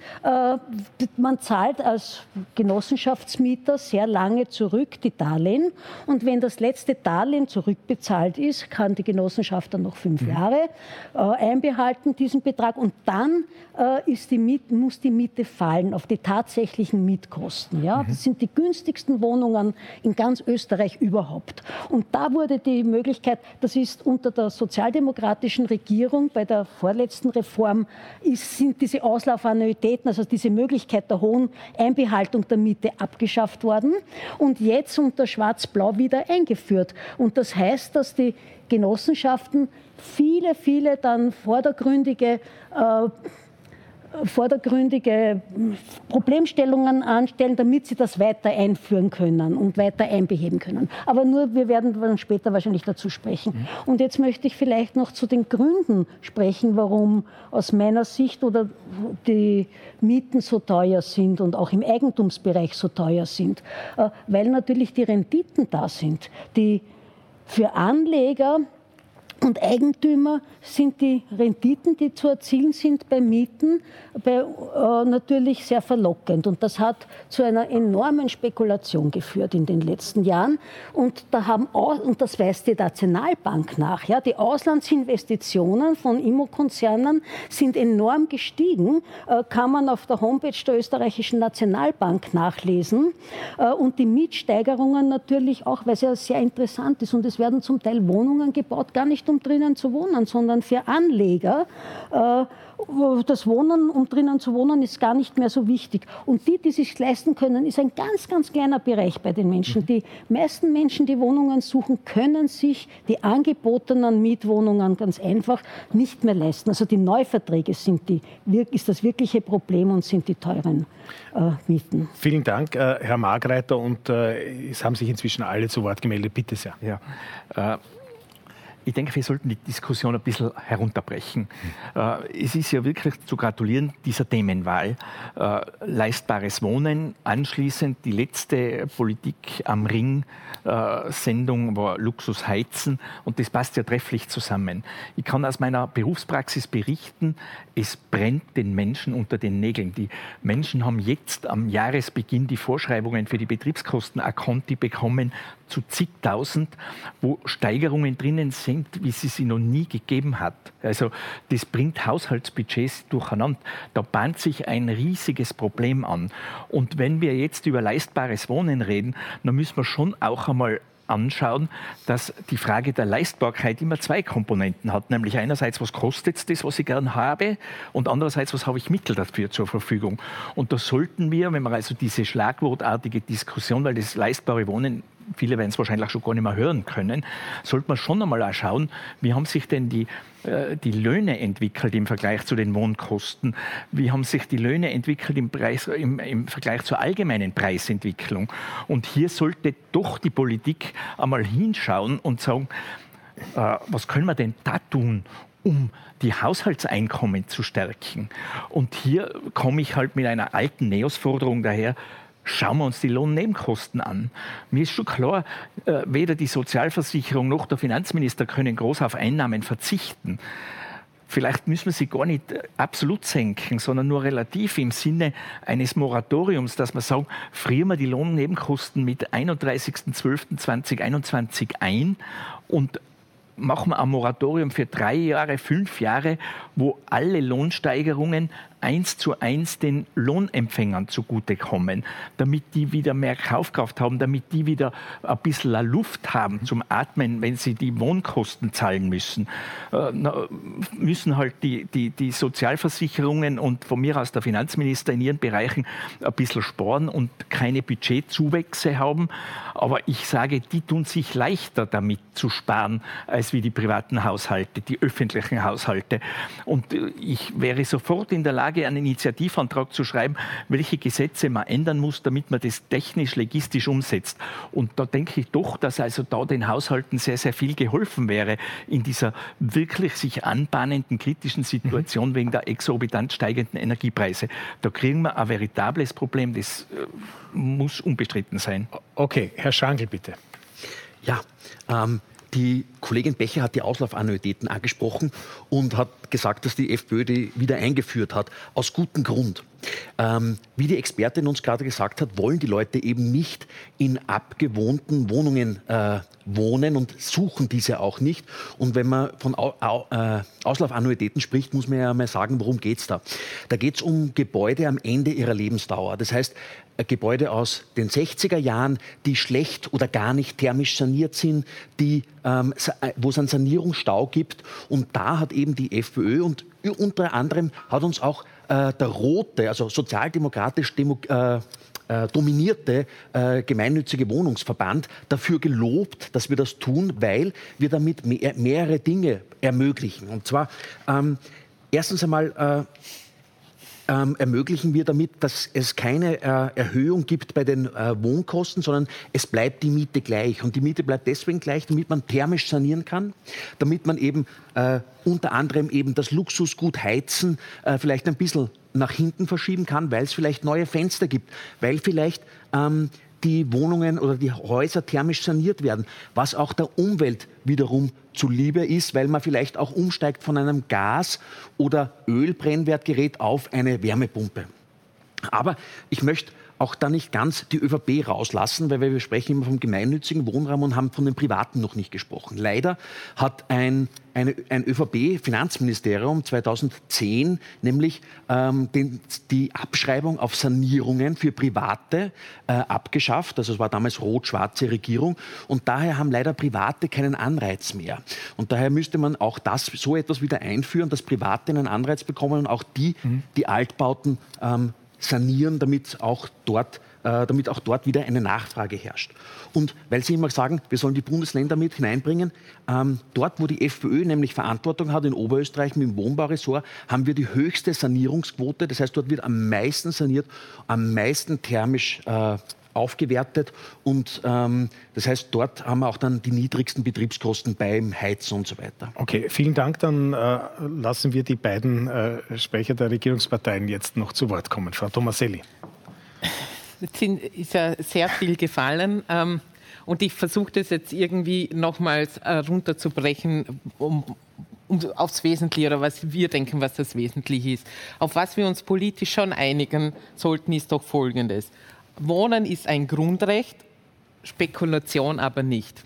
man zahlt als Genossenschaftsmieter sehr lange zurück, die Darlehen. Und wenn das letzte Darlehen zurückbezahlt ist, kann die Genossenschaft dann noch fünf mhm. Jahre äh, einbehalten, diesen Betrag. Und dann äh, ist die Miet, muss die Miete fallen auf die tatsächlichen Mietkosten. Ja? Mhm. Das sind die günstigsten Wohnungen in ganz Österreich überhaupt. Und da wurde die Möglichkeit, das ist unter der sozialdemokratischen Regierung bei der vorletzten Reform, ist, sind diese Auslaufannuitäten, also diese Möglichkeit der hohen Einbehaltung der Miete abgeschafft worden und jetzt unter Schwarz-Blau wieder eingeführt. Und das heißt, dass die Genossenschaften viele, viele dann vordergründige äh, vordergründige Problemstellungen anstellen, damit sie das weiter einführen können und weiter einbeheben können. Aber nur, wir werden dann später wahrscheinlich dazu sprechen. Mhm. Und jetzt möchte ich vielleicht noch zu den Gründen sprechen, warum aus meiner Sicht oder die Mieten so teuer sind und auch im Eigentumsbereich so teuer sind. Äh, weil natürlich die Renditen da sind, die für Anleger und Eigentümer sind die Renditen, die zu erzielen sind bei Mieten, bei, äh, natürlich sehr verlockend. Und das hat zu einer enormen Spekulation geführt in den letzten Jahren. Und, da haben, und das weist die Nationalbank nach. Ja, die Auslandsinvestitionen von Immokonzernen sind enorm gestiegen, äh, kann man auf der Homepage der österreichischen Nationalbank nachlesen. Äh, und die Mietsteigerungen natürlich auch, weil es ja sehr interessant ist. Und es werden zum Teil Wohnungen gebaut, gar nicht um drinnen zu wohnen, sondern für Anleger. Äh, das Wohnen, um drinnen zu wohnen, ist gar nicht mehr so wichtig. Und die, die sich leisten können, ist ein ganz, ganz kleiner Bereich bei den Menschen. Mhm. Die meisten Menschen, die Wohnungen suchen, können sich die angebotenen Mietwohnungen ganz einfach nicht mehr leisten. Also die Neuverträge sind die, ist das wirkliche Problem und sind die teuren äh, Mieten. Vielen Dank, äh, Herr Margreiter. Und äh, es haben sich inzwischen alle zu Wort gemeldet. Bitte sehr. Ja. Ich denke, wir sollten die Diskussion ein bisschen herunterbrechen. Äh, es ist ja wirklich zu gratulieren, dieser Themenwahl. Äh, leistbares Wohnen, anschließend die letzte Politik am Ring äh, Sendung war Luxus heizen und das passt ja trefflich zusammen. Ich kann aus meiner Berufspraxis berichten, es brennt den Menschen unter den Nägeln. Die Menschen haben jetzt am Jahresbeginn die Vorschreibungen für die Betriebskosten Akonti bekommen zu zigtausend, wo Steigerungen drinnen sind, wie sie sie noch nie gegeben hat. Also das bringt Haushaltsbudgets durcheinander. Da bahnt sich ein riesiges Problem an. Und wenn wir jetzt über leistbares Wohnen reden, dann müssen wir schon auch einmal anschauen, dass die Frage der Leistbarkeit immer zwei Komponenten hat. Nämlich einerseits, was kostet das, was ich gern habe, und andererseits, was habe ich Mittel dafür zur Verfügung. Und da sollten wir, wenn wir also diese schlagwortartige Diskussion, weil das leistbare Wohnen viele werden es wahrscheinlich schon gar nicht mehr hören können, sollte man schon einmal schauen, wie haben sich denn die, äh, die Löhne entwickelt im Vergleich zu den Wohnkosten? Wie haben sich die Löhne entwickelt im, Preis, im, im Vergleich zur allgemeinen Preisentwicklung? Und hier sollte doch die Politik einmal hinschauen und sagen, äh, was können wir denn da tun, um die Haushaltseinkommen zu stärken. Und hier komme ich halt mit einer alten Neos-Forderung daher, schauen wir uns die Lohnnebenkosten an. Mir ist schon klar, äh, weder die Sozialversicherung noch der Finanzminister können groß auf Einnahmen verzichten. Vielleicht müssen wir sie gar nicht äh, absolut senken, sondern nur relativ im Sinne eines Moratoriums, dass wir sagen, frieren wir die Lohnnebenkosten mit 31.12.2021 ein und machen wir ein Moratorium für drei Jahre, fünf Jahre, wo alle Lohnsteigerungen eins zu eins den Lohnempfängern zugutekommen, damit die wieder mehr Kaufkraft haben, damit die wieder ein bisschen Luft haben zum Atmen, wenn sie die Wohnkosten zahlen müssen. Äh, müssen halt die, die, die Sozialversicherungen und von mir aus der Finanzminister in ihren Bereichen ein bisschen sparen und keine Budgetzuwächse haben. Aber ich sage, die tun sich leichter damit zu sparen, als wie die privaten Haushalte, die öffentlichen Haushalte. Und äh, ich wäre sofort in der Lage, Lage, einen Initiativantrag zu schreiben, welche Gesetze man ändern muss, damit man das technisch, legistisch umsetzt. Und da denke ich doch, dass also da den Haushalten sehr, sehr viel geholfen wäre in dieser wirklich sich anbahnenden kritischen Situation mhm. wegen der exorbitant steigenden Energiepreise. Da kriegen wir ein veritables Problem, das äh, muss unbestritten sein. Okay, Herr Schangl, bitte. Ja, ähm, die Kollegin Becher hat die Auslaufannuitäten angesprochen und hat gesagt, dass die FPÖ die wieder eingeführt hat, aus gutem Grund. Ähm, wie die Expertin uns gerade gesagt hat, wollen die Leute eben nicht in abgewohnten Wohnungen äh, wohnen und suchen diese auch nicht. Und wenn man von Au Au äh, Auslaufannuitäten spricht, muss man ja mal sagen, worum geht es da? Da geht es um Gebäude am Ende ihrer Lebensdauer. Das heißt, äh, Gebäude aus den 60er Jahren, die schlecht oder gar nicht thermisch saniert sind, die, ähm, äh, wo es einen Sanierungsstau gibt. Und da hat eben die FPÖ und unter anderem hat uns auch äh, der rote, also sozialdemokratisch Demo äh, äh, dominierte äh, gemeinnützige Wohnungsverband dafür gelobt, dass wir das tun, weil wir damit mehr, mehrere Dinge ermöglichen. Und zwar ähm, erstens einmal äh, ähm, ermöglichen wir damit, dass es keine äh, Erhöhung gibt bei den äh, Wohnkosten, sondern es bleibt die Miete gleich. Und die Miete bleibt deswegen gleich, damit man thermisch sanieren kann, damit man eben äh, unter anderem eben das Luxusgut Heizen äh, vielleicht ein bisschen nach hinten verschieben kann, weil es vielleicht neue Fenster gibt, weil vielleicht ähm, die Wohnungen oder die Häuser thermisch saniert werden, was auch der Umwelt wiederum zuliebe ist, weil man vielleicht auch umsteigt von einem Gas- oder Ölbrennwertgerät auf eine Wärmepumpe. Aber ich möchte auch da nicht ganz die ÖVP rauslassen, weil wir sprechen immer vom gemeinnützigen Wohnraum und haben von den Privaten noch nicht gesprochen. Leider hat ein, eine, ein ÖVP-Finanzministerium 2010 nämlich ähm, den, die Abschreibung auf Sanierungen für Private äh, abgeschafft. Also es war damals rot-schwarze Regierung und daher haben leider Private keinen Anreiz mehr. Und daher müsste man auch das so etwas wieder einführen, dass Private einen Anreiz bekommen und auch die, mhm. die Altbauten ähm, sanieren, damit auch dort äh, damit auch dort wieder eine Nachfrage herrscht. Und weil Sie immer sagen, wir sollen die Bundesländer mit hineinbringen, ähm, dort, wo die FPÖ nämlich Verantwortung hat, in Oberösterreich mit dem Wohnbauressort, haben wir die höchste Sanierungsquote. Das heißt, dort wird am meisten saniert, am meisten thermisch äh, aufgewertet und ähm, das heißt, dort haben wir auch dann die niedrigsten Betriebskosten beim Heizen und so weiter. Okay, vielen Dank. Dann äh, lassen wir die beiden äh, Sprecher der Regierungsparteien jetzt noch zu Wort kommen. Frau Tomaselli. Es ist ja sehr viel gefallen. Ähm, und ich versuche das jetzt irgendwie nochmals äh, runterzubrechen, um, um, aufs Wesentliche oder was wir denken, was das Wesentliche ist. Auf was wir uns politisch schon einigen sollten, ist doch Folgendes. Wohnen ist ein Grundrecht, Spekulation aber nicht.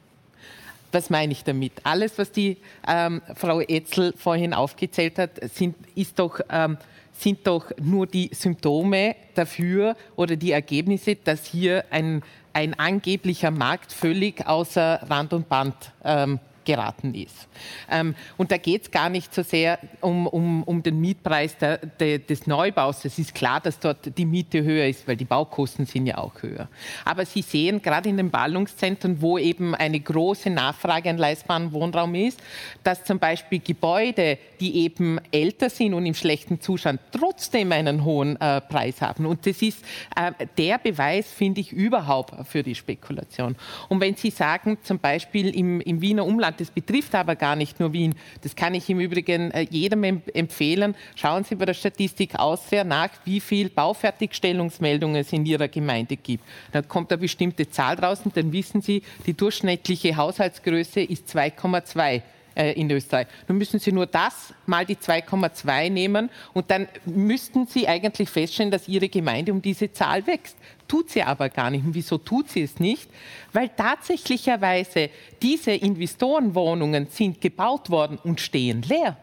Was meine ich damit? Alles, was die ähm, Frau Etzel vorhin aufgezählt hat, sind, ist doch, ähm, sind doch nur die Symptome dafür oder die Ergebnisse, dass hier ein, ein angeblicher Markt völlig außer Rand und Band ähm, geraten ist. Ähm, und da geht es gar nicht so sehr um, um, um den Mietpreis der, der, des Neubaus. Es ist klar, dass dort die Miete höher ist, weil die Baukosten sind ja auch höher. Aber Sie sehen gerade in den Ballungszentren, wo eben eine große Nachfrage an leistbarem Wohnraum ist, dass zum Beispiel Gebäude, die eben älter sind und im schlechten Zustand, trotzdem einen hohen äh, Preis haben. Und das ist äh, der Beweis, finde ich, überhaupt für die Spekulation. Und wenn Sie sagen, zum Beispiel im, im Wiener Umland, das betrifft aber gar nicht nur Wien. Das kann ich im Übrigen äh, jedem empfehlen. Schauen Sie bei der Statistik Austria nach, wie viel Baufertigstellungsmeldungen es in Ihrer Gemeinde gibt. Da kommt eine bestimmte Zahl raus und dann wissen Sie, die durchschnittliche Haushaltsgröße ist 2,2 äh, in Österreich. Nun müssen Sie nur das mal die 2,2 nehmen und dann müssten Sie eigentlich feststellen, dass Ihre Gemeinde um diese Zahl wächst. Tut sie aber gar nicht. Und wieso tut sie es nicht? Weil tatsächlicherweise diese Investorenwohnungen sind gebaut worden und stehen leer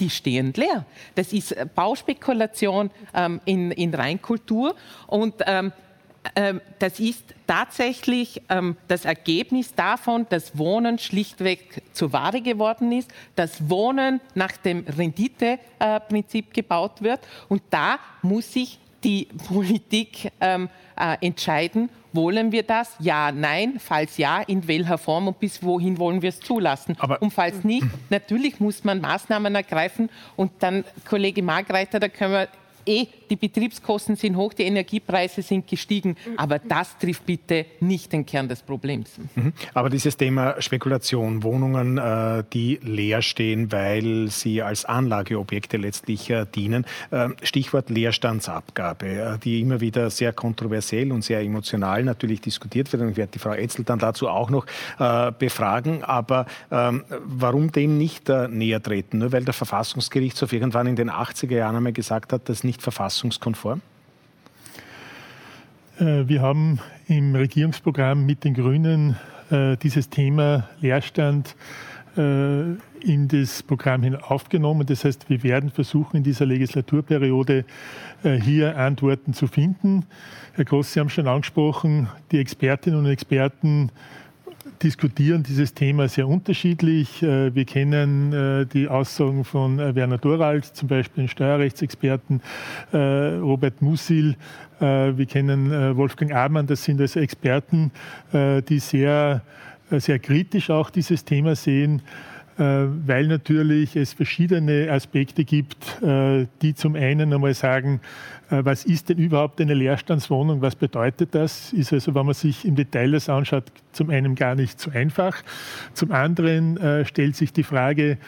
die stehen leer. Das ist Bauspekulation ähm, in, in Reinkultur und ähm, ähm, das ist tatsächlich ähm, das Ergebnis davon, dass Wohnen schlichtweg zur Ware geworden ist, dass Wohnen nach dem Renditeprinzip gebaut wird. Und da muss sich die Politik ähm, äh, entscheiden, wollen wir das? Ja, nein. Falls ja, in welcher Form und bis wohin wollen wir es zulassen? Aber und falls nicht, (clears throat) natürlich muss man Maßnahmen ergreifen. Und dann, Kollege Margreiter, da können wir eh die Betriebskosten sind hoch, die Energiepreise sind gestiegen, aber das trifft bitte nicht den Kern des Problems. Mhm. Aber dieses Thema Spekulation, Wohnungen, äh, die leer stehen, weil sie als Anlageobjekte letztlich äh, dienen, äh, Stichwort Leerstandsabgabe, die immer wieder sehr kontroversiell und sehr emotional natürlich diskutiert wird. Und ich werde die Frau Etzel dann dazu auch noch befragen. Aber ähm, warum dem nicht näher treten? Nur weil der Verfassungsgerichtshof irgendwann in den 80er Jahren einmal gesagt hat, das ist nicht verfassungskonform? Äh, wir haben im Regierungsprogramm mit den Grünen äh, dieses Thema Leerstand äh, in das Programm hin aufgenommen. Das heißt, wir werden versuchen, in dieser Legislaturperiode hier Antworten zu finden. Herr Gross, Sie haben schon angesprochen, die Expertinnen und Experten diskutieren dieses Thema sehr unterschiedlich. Äh, wir kennen äh, die Aussagen von äh, Werner Dorald, zum Beispiel den Steuerrechtsexperten, Robert Musil. Wir kennen Wolfgang Amann, das sind also Experten, die sehr, sehr kritisch auch dieses Thema sehen. Äh, weil natürlich es verschiedene Aspekte gibt, äh, die zum einen einmal sagen, äh, was ist denn überhaupt eine Leerstandswohnung, was bedeutet das? Ist also, wenn man sich im Detail das anschaut, zum einen gar nicht so einfach. Zum anderen stellt sich die Frage,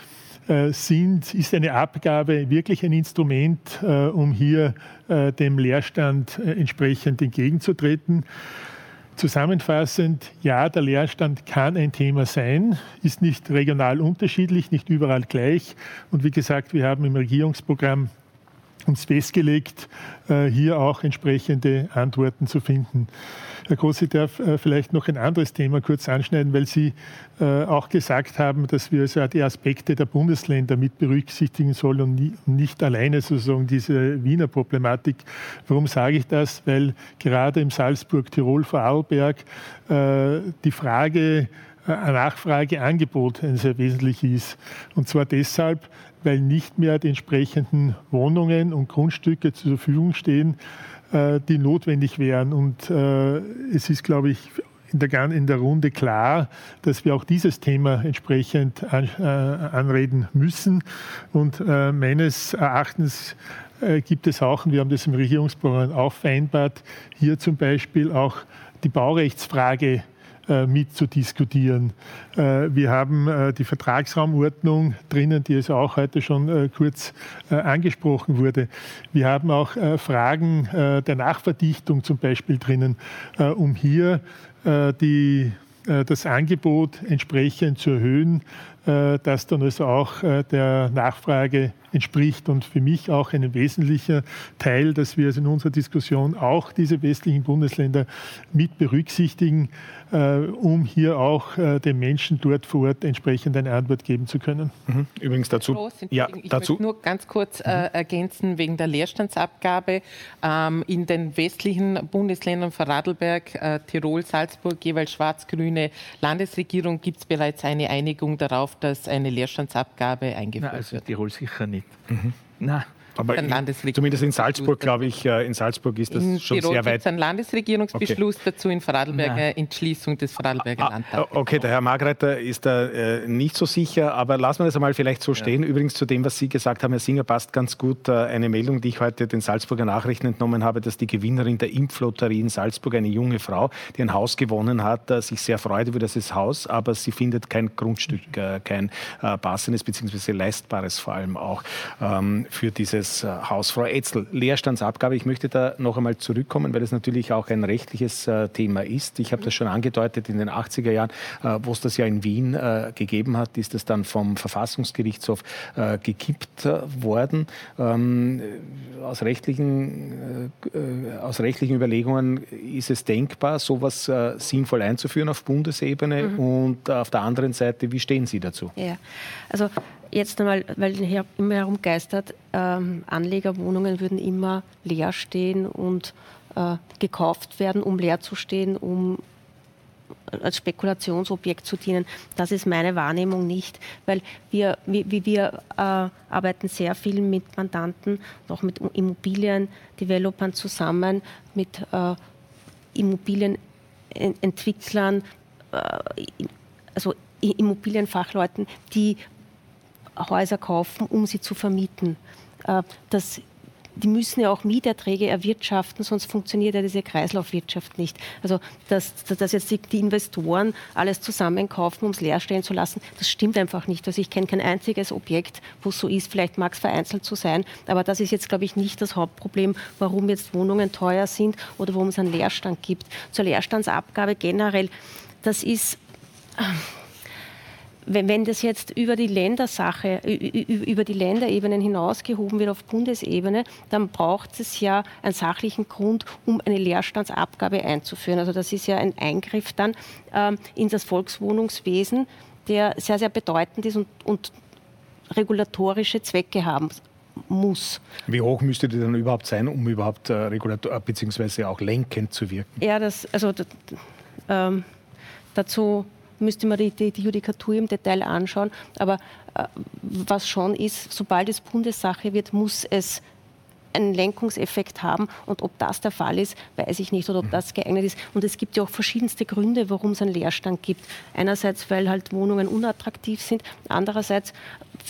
sind, ist eine Abgabe wirklich ein Instrument, um hier dem Leerstand entsprechend entgegenzutreten? Zusammenfassend, ja, der Leerstand kann ein Thema sein, ist nicht regional unterschiedlich, nicht überall gleich. Und wie gesagt, wir haben im Regierungsprogramm uns festgelegt, äh, hier auch entsprechende Antworten zu finden. Herr Groß, ich darf äh, vielleicht noch ein anderes Thema kurz anschneiden, weil Sie äh, auch gesagt haben, dass wir also die Aspekte der Bundesländer mit berücksichtigen sollen und nicht alleine sozusagen diese Wiener Problematik. Warum sage ich das? Weil gerade im Salzburg, Tirol, Vorarlberg die Frage Nachfrage, Angebot ein sehr wesentlich ist. Und zwar deshalb, weil nicht mehr die entsprechenden Wohnungen und Grundstücke zur Verfügung stehen, äh, die notwendig wären. Und äh, es ist, glaube ich, in der, in der Runde klar, dass wir auch dieses Thema entsprechend an, äh, anreden müssen. Und äh, meines Erachtens äh, gibt es auch, und wir haben das im Regierungsprogramm auch vereinbart, hier zum Beispiel auch die Baurechtsfrage äh, mit zu diskutieren. Äh, wir haben äh, die Vertragsraumordnung drinnen, die es auch heute schon kurz angesprochen wurde. Wir haben auch Fragen der Nachverdichtung zum Beispiel drinnen, um hier die, das Angebot entsprechend zu erhöhen, das dann also auch der Nachfrage entspricht und für mich auch ein wesentlicher Teil, dass wir also in unserer Diskussion auch diese westlichen Bundesländer mit berücksichtigen, äh, um hier auch äh, den Menschen dort vor Ort entsprechend eine Antwort geben zu können. Mhm. Übrigens dazu. Ja, ich dazu. möchte nur ganz kurz äh, mhm. ergänzen wegen der Leerstandsabgabe. Ähm, in den westlichen Bundesländern Vorarlberg, äh, Tirol, Salzburg, jeweils schwarz-grüne Landesregierung gibt es bereits eine Einigung darauf, dass eine Leerstandsabgabe eingeführt Na, also wird. Tirol sicher nicht. Mhm. Na, aber in, zumindest in Salzburg, glaube ich, äh, in Salzburg ist das in schon Tirol sehr weit. Es einen Landesregierungsbeschluss okay. dazu, in Vorarlberg eine Entschließung des Vorarlberger ah, Landtags. Okay, der Herr Margreiter ist da äh, nicht so sicher, aber lassen wir das einmal vielleicht so stehen. Ja. Übrigens zu dem, was Sie gesagt haben, Herr Singer, passt ganz gut äh, eine Meldung, die ich heute den Salzburger Nachrichten entnommen habe, dass die Gewinnerin der Impflotterie in Salzburg, eine junge Frau, die ein Haus gewonnen hat, äh, sich sehr freut über dieses Haus, aber sie findet kein Grundstück, äh, kein äh, passendes bzw. leistbares vor allem auch ähm, für dieses Haus. Frau Etzel, Leerstandsabgabe. Ich möchte da noch einmal zurückkommen, weil es natürlich auch ein rechtliches äh, Thema ist. Ich habe das schon angedeutet in den 80er Jahren, äh, wo es das ja in Wien äh, gegeben hat, ist das dann vom Verfassungsgerichtshof äh, gekippt äh, worden. Ähm, aus, rechtlichen, äh, aus rechtlichen Überlegungen ist es denkbar, sowas sinnvoll einzuführen auf Bundesebene mhm. und auf der anderen Seite, wie stehen Sie dazu? Ja, also jetzt einmal, weil hier immer herumgeistert, ähm, Anlegerwohnungen würden immer leer stehen und äh, gekauft werden, um leer zu stehen, um als Spekulationsobjekt zu dienen. Das ist meine Wahrnehmung nicht, weil wir, wie wir äh, arbeiten sehr viel mit Mandanten, auch mit Immobiliendevelopern zusammen, mit äh, Immobilienentwicklern, äh, also Immobilienfachleuten, die Häuser kaufen, um sie zu vermieten. Äh, das die müssen ja auch Mieterträge erwirtschaften, sonst funktioniert ja diese Kreislaufwirtschaft nicht. Also, dass, dass jetzt die, Investoren alles zusammenkaufen, um es leer stehen zu lassen, das stimmt einfach nicht. Also ich kenne kein einziges Objekt, wo es so ist. Vielleicht mag es vereinzelt so sein, aber das ist jetzt, glaube ich, nicht das Hauptproblem, warum jetzt Wohnungen teuer sind oder warum es einen Leerstand gibt. Zur Leerstandsabgabe generell, das ist wenn, wenn das jetzt über die Ländersache, über die Länderebenen hinausgehoben wird auf Bundesebene, dann braucht es ja einen sachlichen Grund, um eine Leerstandsabgabe einzuführen. Also das ist ja ein Eingriff dann ähm, in das Volkswohnungswesen, der sehr, sehr bedeutend ist und, und regulatorische Zwecke haben muss. Wie hoch müsste die dann überhaupt sein, um überhaupt äh, regulator bzw. auch lenkend zu wirken? Ja, das, also ähm, dazu müsste man die, die, die, Judikatur im Detail anschauen. Aber äh, was schon ist, sobald es Bundessache wird, muss es einen Lenkungseffekt haben. Und ob das der Fall ist, weiß ich nicht oder ob das geeignet ist. Und es gibt ja auch verschiedenste Gründe, warum es einen Leerstand gibt. Einerseits, weil halt Wohnungen unattraktiv sind. Andererseits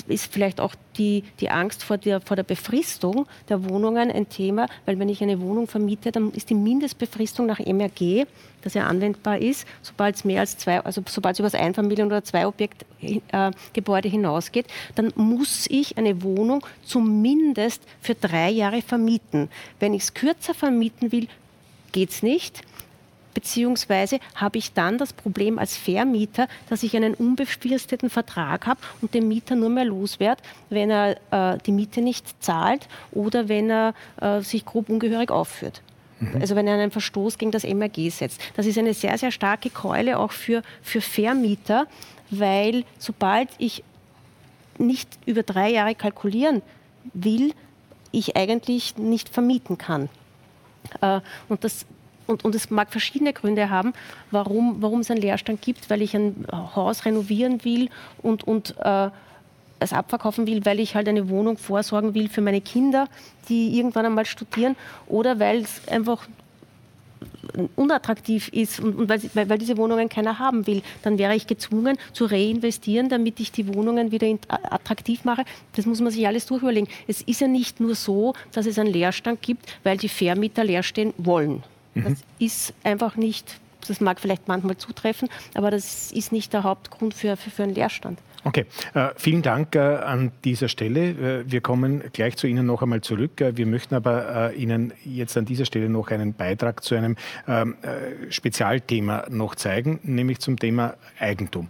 ist vielleicht auch die, die Angst vor der, vor der Befristung der Wohnungen ein Thema, weil wenn ich eine Wohnung vermiete, dann ist die Mindestbefristung nach MRG, das ja anwendbar ist, sobald es mehr als zwei, also sobald es über das Einfamilien- oder Zwei-Objekt-Gebäude äh, hinausgeht, dann muss ich eine Wohnung zumindest für drei Jahre vermieten. Wenn ich es kürzer vermieten will, geht es nicht beziehungsweise habe ich dann das Problem als Vermieter, dass ich einen unbefristeten Vertrag habe und den Mieter nur mehr loswerde, wenn er äh, die Miete nicht zahlt oder wenn er äh, sich grob ungehörig aufführt. Mhm. Also wenn er einen Verstoß gegen das MRG setzt. Das ist eine sehr, sehr starke Keule auch für, für Vermieter, weil sobald ich nicht über drei Jahre kalkulieren will, ich eigentlich nicht vermieten kann. Äh, und das und, und es mag verschiedene Gründe haben, warum, warum es einen Leerstand gibt, weil ich ein Haus renovieren will und, und äh, es abverkaufen will, weil ich halt eine Wohnung vorsorgen will für meine Kinder, die irgendwann einmal studieren, oder weil es einfach unattraktiv ist und, und weil, weil, diese Wohnungen keiner haben will, dann wäre ich gezwungen zu reinvestieren, damit ich die Wohnungen wieder attraktiv mache. Das muss man sich alles durchüberlegen. Es ist ja nicht nur so, dass es einen Leerstand gibt, weil die Vermieter leer stehen wollen. Das mhm. ist einfach nicht, das mag vielleicht manchmal zutreffen, aber das ist nicht der Hauptgrund für, für, für einen Leerstand. Okay, äh, vielen Dank äh, an dieser Stelle. Äh, wir kommen gleich zu Ihnen noch einmal zurück. Äh, wir möchten aber äh, Ihnen jetzt an dieser Stelle noch einen Beitrag zu einem ähm, äh, Spezialthema noch zeigen, nämlich zum Thema Eigentum.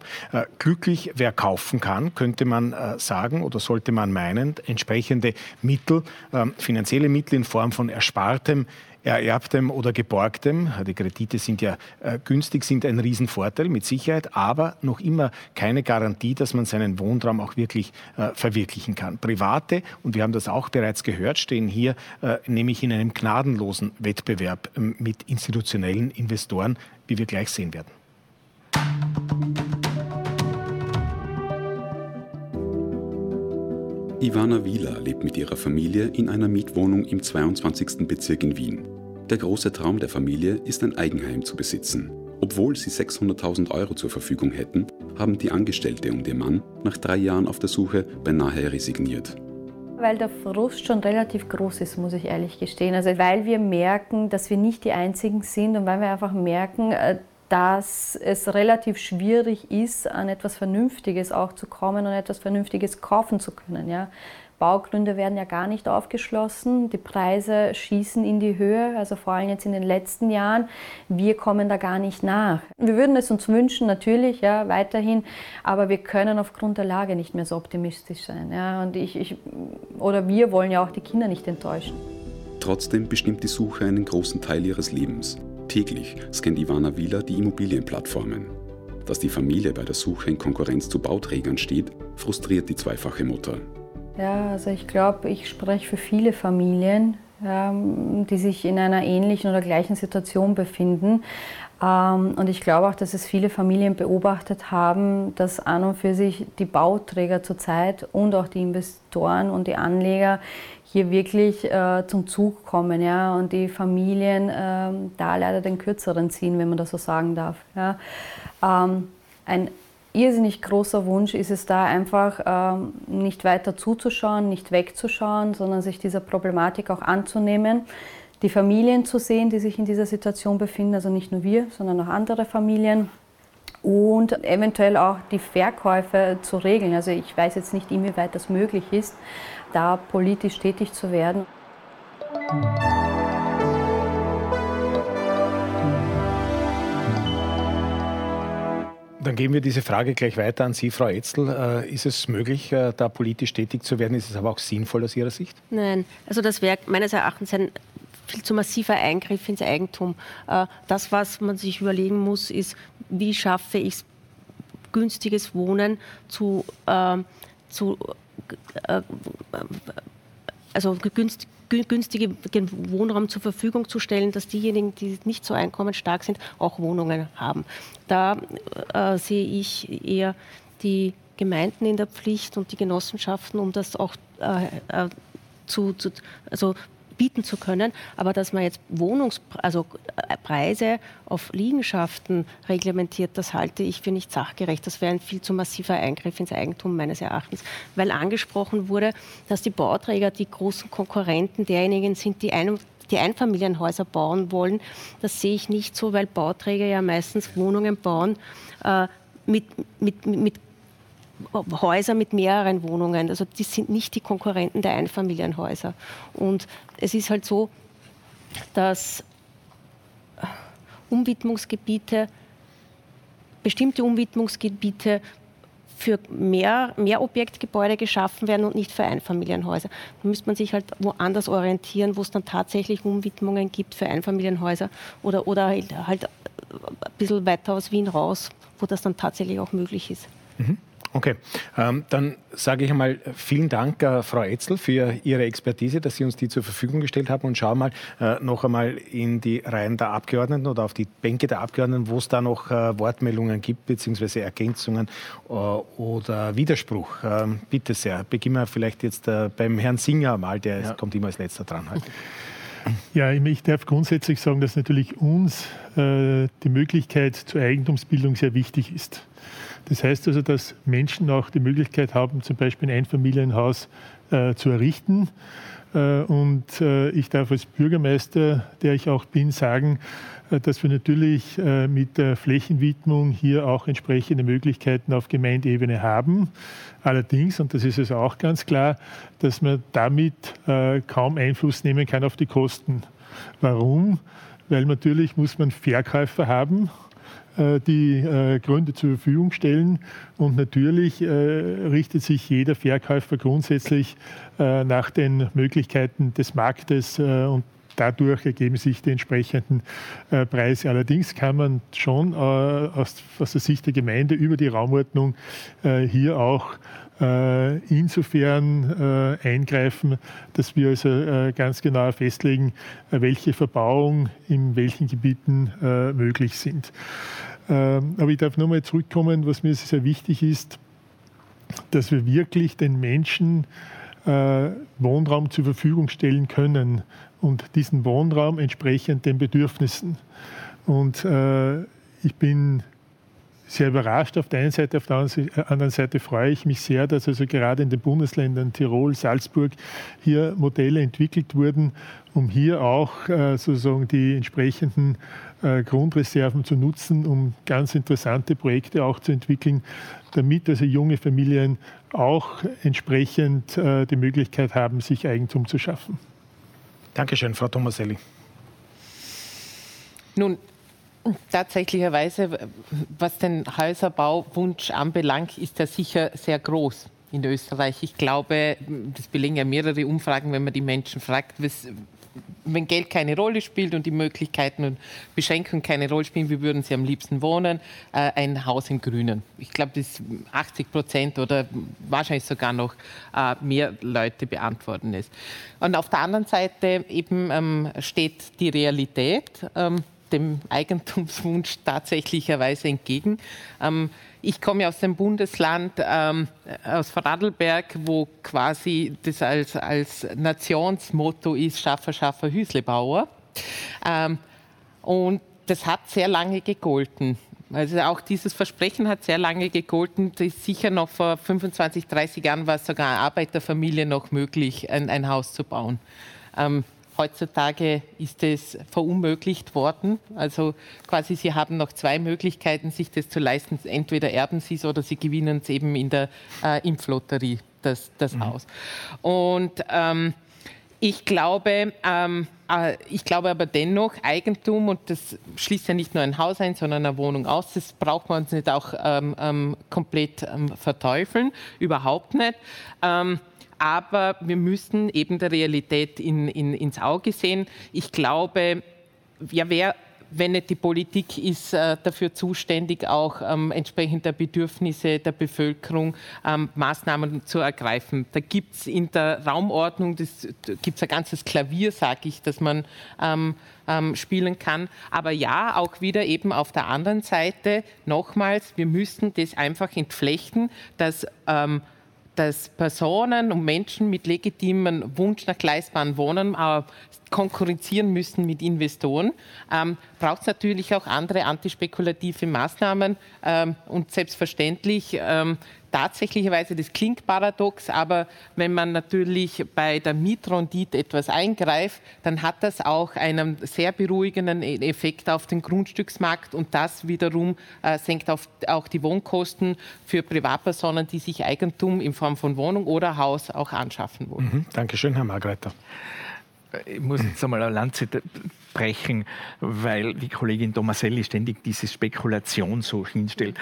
glücklich, wer kaufen kann, könnte man sagen oder sollte man meinen, entsprechende Mittel, ähm, finanzielle Mittel in Form von Erspartem, Ererbtem oder Geborgtem, die Kredite sind ja äh, günstig, sind ein Riesenvorteil mit Sicherheit, aber noch immer keine Garantie, dass man seinen Wohntraum auch wirklich äh, verwirklichen kann. Private, und wir haben das auch bereits gehört, stehen hier äh, nämlich in einem gnadenlosen Wettbewerb ähm, mit institutionellen Investoren, wie wir gleich sehen werden. Ivana Wieler lebt mit ihrer Familie in einer Mietwohnung im 22. Bezirk in Wien. Der große Traum der Familie ist ein Eigenheim zu besitzen. Obwohl sie 600.000 Euro zur Verfügung hätten, haben die Angestellte und ihr Mann nach drei Jahren auf der Suche beinahe resigniert. Weil der Frust schon relativ groß ist, muss ich ehrlich gestehen. Also weil wir merken, dass wir nicht die Einzigen sind und weil wir einfach merken, äh, dass es relativ schwierig ist, an etwas Vernünftiges auch zu kommen und etwas Vernünftiges kaufen zu können. Ja. Baugründe werden ja gar nicht aufgeschlossen, die Preise schießen in die Höhe, also vor allem jetzt in den letzten Jahren. Wir kommen da gar nicht nach. Wir würden es uns wünschen, natürlich, ja, weiterhin, aber wir können aufgrund der Lage nicht mehr so optimistisch sein. Ja. Und ich, ich, oder wir wollen ja auch die Kinder nicht enttäuschen. Trotzdem bestimmt die Suche einen großen Teil ihres Lebens. Täglich scannt Ivana Wieler die Immobilienplattformen. Dass die Familie bei der Suche in Konkurrenz zu Bauträgern steht, frustriert die zweifache Mutter. Ja, also ich glaube, ich spreche für viele Familien, ähm, die sich in einer ähnlichen oder gleichen Situation befinden. Ähm, und ich glaube auch, dass es viele Familien beobachtet haben, dass an und für sich die Bauträger zurzeit und auch die Investoren und die Anleger hier wirklich äh, zum Zug kommen ja, und die Familien äh, da leider den kürzeren ziehen, wenn man das so sagen darf. Ja. Ähm, ein irrsinnig großer Wunsch ist es da einfach ähm, nicht weiter zuzuschauen, nicht wegzuschauen, sondern sich dieser Problematik auch anzunehmen, die Familien zu sehen, die sich in dieser Situation befinden, also nicht nur wir, sondern auch andere Familien und eventuell auch die Verkäufe zu regeln. Also ich weiß jetzt nicht, inwieweit das möglich ist, da politisch tätig zu werden. Dann geben wir diese Frage gleich weiter an Sie, Frau Etzel. Äh, ist es möglich, äh, da politisch tätig zu werden? Ist es aber auch sinnvoll aus Ihrer Sicht? Nein, also das wäre meines Erachtens ein viel zu massiver Eingriff ins Eigentum. Äh, das, was man sich überlegen muss, ist, wie schaffe ich es, günstiges Wohnen zu, äh, zu äh, also günstig, günstigen Wohnraum zur Verfügung zu stellen, dass diejenigen, die nicht so einkommensstark sind, auch Wohnungen haben. Da äh, sehe ich eher die Gemeinden in der Pflicht und die Genossenschaften, um das auch äh, äh, zu, zu, also bieten zu können. Aber dass man jetzt Wohnungspreise also äh, Preise auf Liegenschaften reglementiert, das halte ich für nicht sachgerecht. Das wäre ein viel zu massiver Eingriff ins Eigentum meines Erachtens. Weil angesprochen wurde, dass die Bauträger die großen Konkurrenten derjenigen sind, die einem die Einfamilienhäuser bauen wollen. Das sehe ich nicht so, weil Bauträger ja meistens Wohnungen bauen äh, mit, mit, mit Häuser mit mehreren Wohnungen. Also die sind nicht die Konkurrenten der Einfamilienhäuser. Und es ist halt so, dass Umwidmungsgebiete, bestimmte Umwidmungsgebiete für mehr, mehr Objektgebäude geschaffen werden und nicht für Einfamilienhäuser. Da müsste man sich halt woanders orientieren, wo es dann tatsächlich Umwidmungen gibt für Einfamilienhäuser oder, oder halt, halt ein bisschen weiter aus Wien raus, wo das dann tatsächlich auch möglich ist. Mhm. Okay, ähm, dann sage ich einmal vielen Dank, äh, Frau Etzel, für Ihre Expertise, dass Sie uns die zur Verfügung gestellt haben und schauen mal äh, noch einmal in die Reihen der Abgeordneten oder auf die Bänke der Abgeordneten, wo es da noch äh, Wortmeldungen gibt, beziehungsweise Ergänzungen äh, oder Widerspruch. Ähm, bitte sehr, beginnen wir vielleicht jetzt äh, beim Herrn Singer mal, der ja. kommt immer als letzter dran heute. Ja, ich darf grundsätzlich sagen, dass natürlich uns äh, die Möglichkeit zur Eigentumsbildung sehr wichtig ist. Das heißt also, dass Menschen auch die Möglichkeit haben, zum Beispiel ein Einfamilienhaus äh, zu errichten. Äh, und äh, ich darf als Bürgermeister, der ich auch bin, sagen, äh, dass wir natürlich äh, mit der Flächenwidmung hier auch entsprechende Möglichkeiten auf Gemeindeebene haben. Allerdings, und das ist es auch ganz klar, dass man damit äh, kaum Einfluss nehmen kann auf die Kosten. Warum? Weil natürlich muss man Verkäufer haben die äh, Gründe zur Verfügung stellen. Und natürlich äh, richtet sich jeder Verkäufer grundsätzlich nach den Möglichkeiten des Marktes und Dadurch ergeben sich die entsprechenden Preise. Allerdings kann man schon aus, der Sicht der Gemeinde über die Raumordnung hier auch äh, insofern äh, eingreifen, dass wir also äh, ganz genau festlegen, welche Verbauung in welchen Gebieten möglich sind. Ähm, aber ich darf nochmal zurückkommen, was mir sehr wichtig ist, dass wir wirklich den Menschen Wohnraum zur Verfügung stellen können und diesen Wohnraum entsprechend den Bedürfnissen. Und ich bin sehr überrascht auf der einen Seite, auf der äh, anderen Seite freue ich mich sehr, dass also gerade in den Bundesländern Tirol, Salzburg hier Modelle entwickelt wurden, um hier auch äh, sozusagen die entsprechenden äh, Grundreserven zu nutzen, um ganz interessante Projekte auch zu entwickeln, damit also junge Familien auch entsprechend die Möglichkeit haben, sich Eigentum zu schaffen. Dankeschön, Frau Tomaselli. Nun, Tatsächlicherweise, was den Häuserbauwunsch anbelangt, ist er sicher sehr groß in Österreich. Ich glaube, das belegen ja mehrere Umfragen, wenn man die Menschen fragt, was, wenn Geld keine Rolle spielt und die Möglichkeiten und Beschränkungen keine Rolle spielen, wie würden Sie am liebsten wohnen? Äh, ein Haus im Grünen. Ich glaube, das 80 Prozent oder wahrscheinlich sogar noch äh, mehr Leute beantworten es. Und auf der anderen Seite eben ähm, steht die Realität. Ähm, dem Eigentumswunsch tatsächlicherweise entgegen. Ähm, ich komme aus dem Bundesland, ähm, aus Vorarlberg, wo quasi das als, als Nationsmotto ist, Schaffer, Schaffer, Hüslebauer. Ähm, und das hat sehr lange gegolten. Also auch dieses Versprechen hat sehr lange gegolten. Sicher noch vor 25, 30 Jahren war es sogar Arbeiterfamilie noch möglich, ein, ein Haus zu bauen. Ähm, heutzutage ist es verunmöglicht worden. Also quasi Sie haben noch zwei Möglichkeiten, sich das zu leisten. Entweder erben Sie es oder Sie gewinnen es eben in der äh, Impflotterie, das, das mhm. Haus. Und ähm, ich glaube, ähm, äh, ich glaube aber dennoch, Eigentum, und das schließt ja nicht nur ein Haus ein, sondern eine Wohnung aus, das braucht man uns nicht auch ähm, ähm, komplett ähm, verteufeln, überhaupt nicht. Aber wir müssen eben der Realität in, in, ins Auge sehen. Ich glaube, ja, wer wenn nicht die Politik ist äh, dafür zuständig, auch ähm, entsprechend der Bedürfnisse der Bevölkerung ähm, Maßnahmen zu ergreifen. Da gibt es in der Raumordnung, das gibt es ein ganzes Klavier, sage ich, das man ähm, ähm, spielen kann. Aber ja, auch wieder eben auf der anderen Seite nochmals, wir müssen das einfach entflechten, dass ähm, dass Personen und Menschen mit legitimem Wunsch nach leistbaren Wohnen äh, konkurrenzieren müssen mit Investoren, ähm, braucht es natürlich auch andere antispekulative Maßnahmen. Ähm, und selbstverständlich ähm, tatsächlicherweise, das klingt paradox, aber wenn man natürlich bei der Mietrendite etwas eingreift, dann hat das auch einen sehr beruhigenden e-, Effekt auf den Grundstücksmarkt und das wiederum äh, senkt auf, auch die Wohnkosten für Privatpersonen, die sich Eigentum in Form von Wohnung oder Haus auch anschaffen wollen. Mhm. Dankeschön, Herr Margreiter ich muss jetzt einmal eine Lanze brechen, weil die Kollegin Tomaselli ständig diese Spekulation so hinstellt.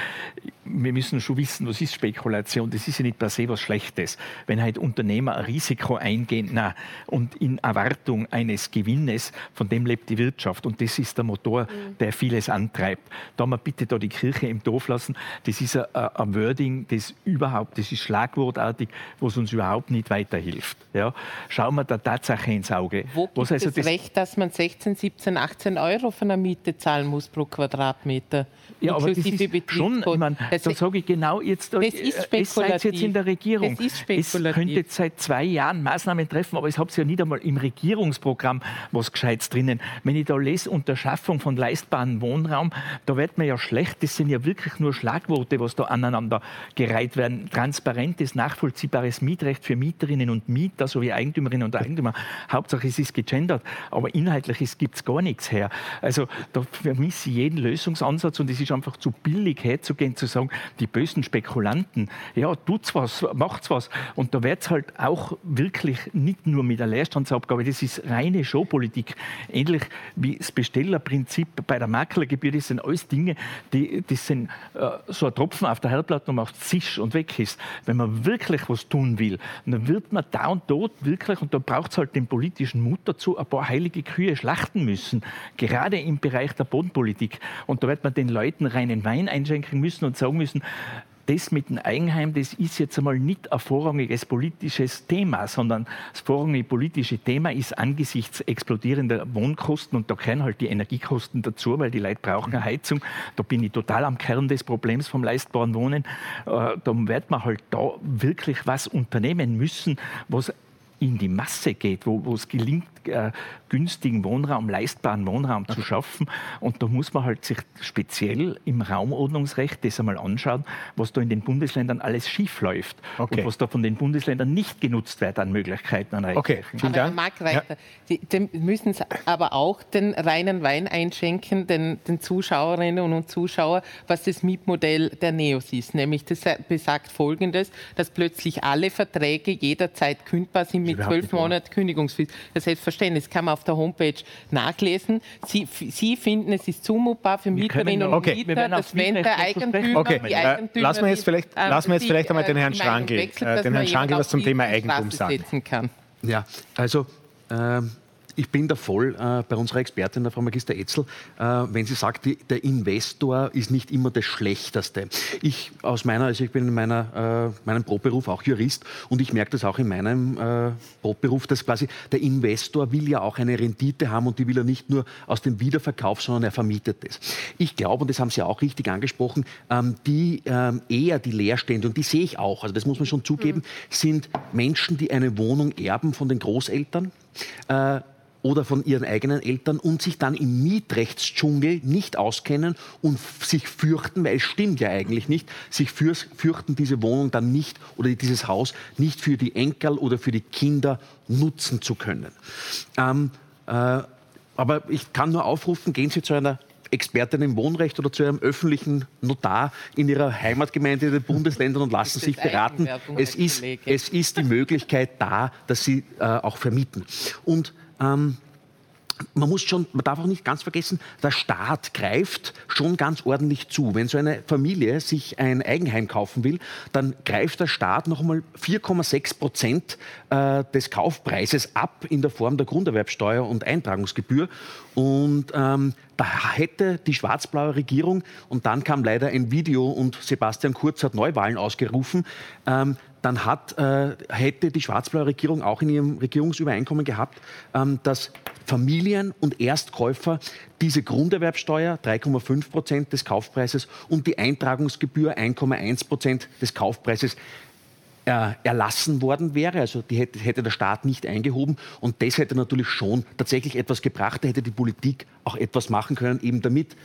Wir müssen schon wissen, was ist Spekulation? Das ist ja nicht per se was Schlechtes. Wenn halt Unternehmer ein Risiko eingehen na, und in Erwartung eines Gewinnes, von dem lebt die Wirtschaft. Und das ist der Motor, mhm. der vieles antreibt. Da mal bitte da die Kirche im Dorf lassen. Das ist ein, ein Wording, das überhaupt, das ist schlagwortartig, was uns überhaupt nicht weiterhilft. Ja? Schauen wir der Tatsache ins Auge. Wo gibt was also das Recht, dass man 16 17, 18 Euro von der Miete zahlen muss pro Quadratmeter. Ja, aber das ist schon, ich meine, da sage ich genau jetzt, das ist äh, es seid jetzt in der Regierung. Das ist spekulativ. Es könnte seit zwei Jahren Maßnahmen treffen, aber es habt ja nicht einmal im Regierungsprogramm was Gescheites drinnen. Wenn ich da lese, unter Schaffung von leistbaren Wohnraum, da wird mir ja schlecht. Das sind ja wirklich nur Schlagworte, was da aneinander gereiht werden. Transparentes, nachvollziehbares Mietrecht für Mieterinnen und Mieter sowie Eigentümerinnen und Eigentümer. Hauptsache es ist gegendert, aber inhaltlich es gibt es gar nichts her. Also da vermisse ich jeden Lösungsansatz und es ist einfach zu billig herzugehen, zu sagen, die bösen Spekulanten, ja, tut's was, macht's was. Und da wird es halt auch wirklich nicht nur mit der Leerstandsabgabe, das ist reine Showpolitik. Ähnlich wie das Bestellerprinzip bei der Maklergebühr, das sind alles Dinge, die, das sind äh, so ein Tropfen auf der Herdplatte und macht zisch und weg ist. Wenn man wirklich was tun will, dann wird man da und dort wirklich, und da braucht es halt den politischen Mut dazu, ein paar heilige Kühe schlachten müssen, gerade im Bereich der Bodenpolitik. Und da wird man den Leuten reinen Wein einschenken müssen und sagen müssen, das mit dem Eigenheim, das ist jetzt einmal nicht ein vorrangiges politisches Thema, sondern das vorrangige politische Thema ist angesichts explodierender Wohnkosten und da gehören halt die Energiekosten dazu, weil die Leute brauchen eine Heizung. Da bin ich total am Kern des Problems vom leistbaren Wohnen. Äh, da wird man halt da wirklich was unternehmen müssen, was in die Masse geht, wo, wo es gelingt, äh, günstigen Wohnraum, leistbaren Wohnraum zu schaffen. Und da muss man halt sich speziell im Raumordnungsrecht das einmal anschauen, was da in den Bundesländern alles schief läuft okay. und was da von den Bundesländern nicht genutzt wird an Möglichkeiten, an Okay, vielen Dank. Marc Reiter, ja. die, die müssen aber auch den reinen Wein einschenken, den, den Zuschauerinnen und Zuschauern, was das Mietmodell der Neos ist. Nämlich das besagt Folgendes, dass plötzlich alle Verträge jederzeit kündbar sind mit zwölf Monaten Kündigungsfrist. Das heißt, Verständnis kann man auf der Homepage nachlesen. Sie, Sie finden, es ist zumutbar für Mieterinnen und okay. Mieter, dass wenn der Eigentümer, okay. die Eigentümer lassen wir jetzt vielleicht, äh, lassen wir jetzt vielleicht einmal den Herrn Schrangel, äh, den Herrn Schrangel was zum Thema Eigentum sagen. Kann. Ja, also ähm, ich bin da voll äh, bei unserer Expertin, der Frau Magister Etzel, äh, wenn sie sagt, die, der Investor ist nicht immer das Schlechteste. Ich aus meiner, also ich bin in meiner, äh, meinem Brotberuf auch Jurist und ich merke das auch in meinem äh, Brotberuf, dass quasi der Investor will ja auch eine Rendite haben und die will er nicht nur aus dem Wiederverkauf, sondern er vermietet es. Ich glaube, und das haben Sie auch richtig angesprochen, ähm, die ähm, eher die Leerstände, und die sehe ich auch, also das muss man schon zugeben, mhm. sind Menschen, die eine Wohnung erben von den Großeltern. Äh, oder von ihren eigenen Eltern und sich dann im Mietrechtsdschungel nicht auskennen und sich fürchten, weil es stimmt ja eigentlich nicht, sich fürchten, diese Wohnung dann nicht oder dieses Haus nicht für die Enkel oder für die Kinder nutzen zu können. Ähm, äh, aber ich kann nur aufrufen, gehen Sie zu einer Expertin im Wohnrecht oder zu einem öffentlichen Notar in ihrer Heimatgemeinde in den Bundesländern und lassen sich beraten. Es ist, es ist die Möglichkeit da, dass sie äh, auch vermieten. Und ähm, man muss schon, man darf auch nicht ganz vergessen, der Staat greift schon ganz ordentlich zu. Wenn so eine Familie sich ein Eigenheim kaufen will, dann greift der Staat noch einmal 4,6 Prozent äh, des Kaufpreises ab in der Form der Grunderwerbsteuer und Eintragungsgebühr. Und ähm, da hätte die schwarz-blaue Regierung, und dann kam leider ein Video und Sebastian Kurz hat Neuwahlen ausgerufen, ähm, dann hat, äh, hätte die schwarz-blaue Regierung auch in ihrem Regierungsübereinkommen gehabt, ähm, dass Familien und Erstkäufer diese Grunderwerbsteuer 3,5 Prozent des Kaufpreises und die Eintragungsgebühr 1,1 Prozent des Kaufpreises äh, erlassen worden wäre. Also die hätte, hätte, der Staat nicht eingehoben. Und das hätte natürlich schon tatsächlich etwas gebracht. Da hätte die Politik auch etwas machen können, eben damit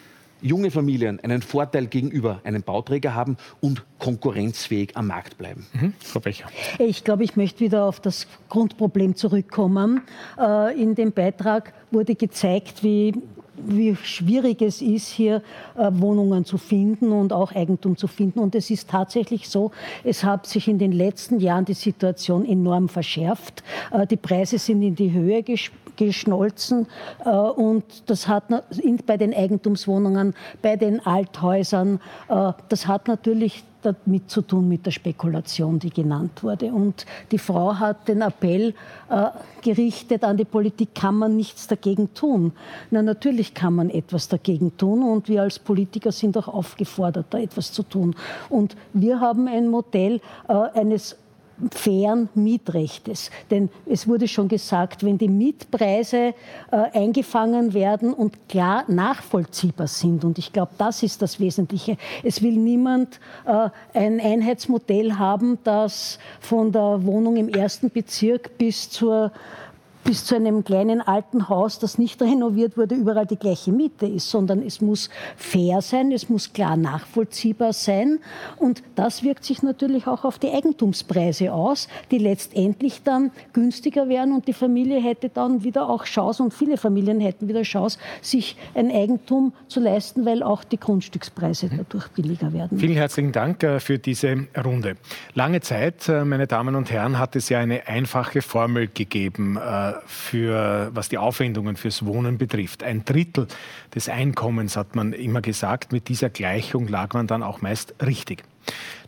junge Familien einen Vorteil gegenüber einem Bauträger haben und konkurrenzfähig am Markt bleiben. Mhm. Frau Becher. Ich glaube, ich möchte wieder auf das Grundproblem zurückkommen. Äh, in dem Beitrag wurde gezeigt, wie wie schwierig es ist, hier äh, Wohnungen zu finden und auch Eigentum zu finden. Und es ist tatsächlich so, es hat sich in den letzten Jahren die Situation enorm verschärft. Äh, die Preise sind in die Höhe geschnolzen äh, und das hat bei den Eigentumswohnungen, bei den Althäusern, das hat natürlich damit zu tun mit der Spekulation, die genannt wurde. Und die Frau hat den Appell äh, gerichtet an die Politik, kann man nichts dagegen tun? Na, natürlich kann man etwas dagegen tun und wir als Politiker sind auch aufgefordert, da etwas zu tun. Und wir haben ein Modell äh, eines fairen Mietrechtes. Denn es wurde schon gesagt, wenn die Mietpreise äh, eingefangen werden und klar nachvollziehbar sind, und ich glaube, das ist das Wesentliche, es will niemand äh, ein Einheitsmodell haben, das von der Wohnung im ersten Bezirk bis zur bis zu einem kleinen alten Haus, das nicht renoviert wurde, überall die gleiche Miete ist, sondern es muss fair sein, es muss klar nachvollziehbar sein. Und das wirkt sich natürlich auch auf die Eigentumspreise aus, die letztendlich dann günstiger werden und die Familie hätte dann wieder auch Chance und viele Familien hätten wieder Chance, sich ein Eigentum zu leisten, weil auch die Grundstückspreise dadurch billiger werden. Vielen herzlichen Dank äh, für diese Runde. Lange Zeit, äh, meine Damen und Herren, hat es ja eine einfache Formel gegeben äh, für, was die Aufwendungen fürs Wohnen betrifft. Ein Drittel des Einkommens, hat man immer gesagt. Mit dieser Gleichung lag man dann auch meist richtig.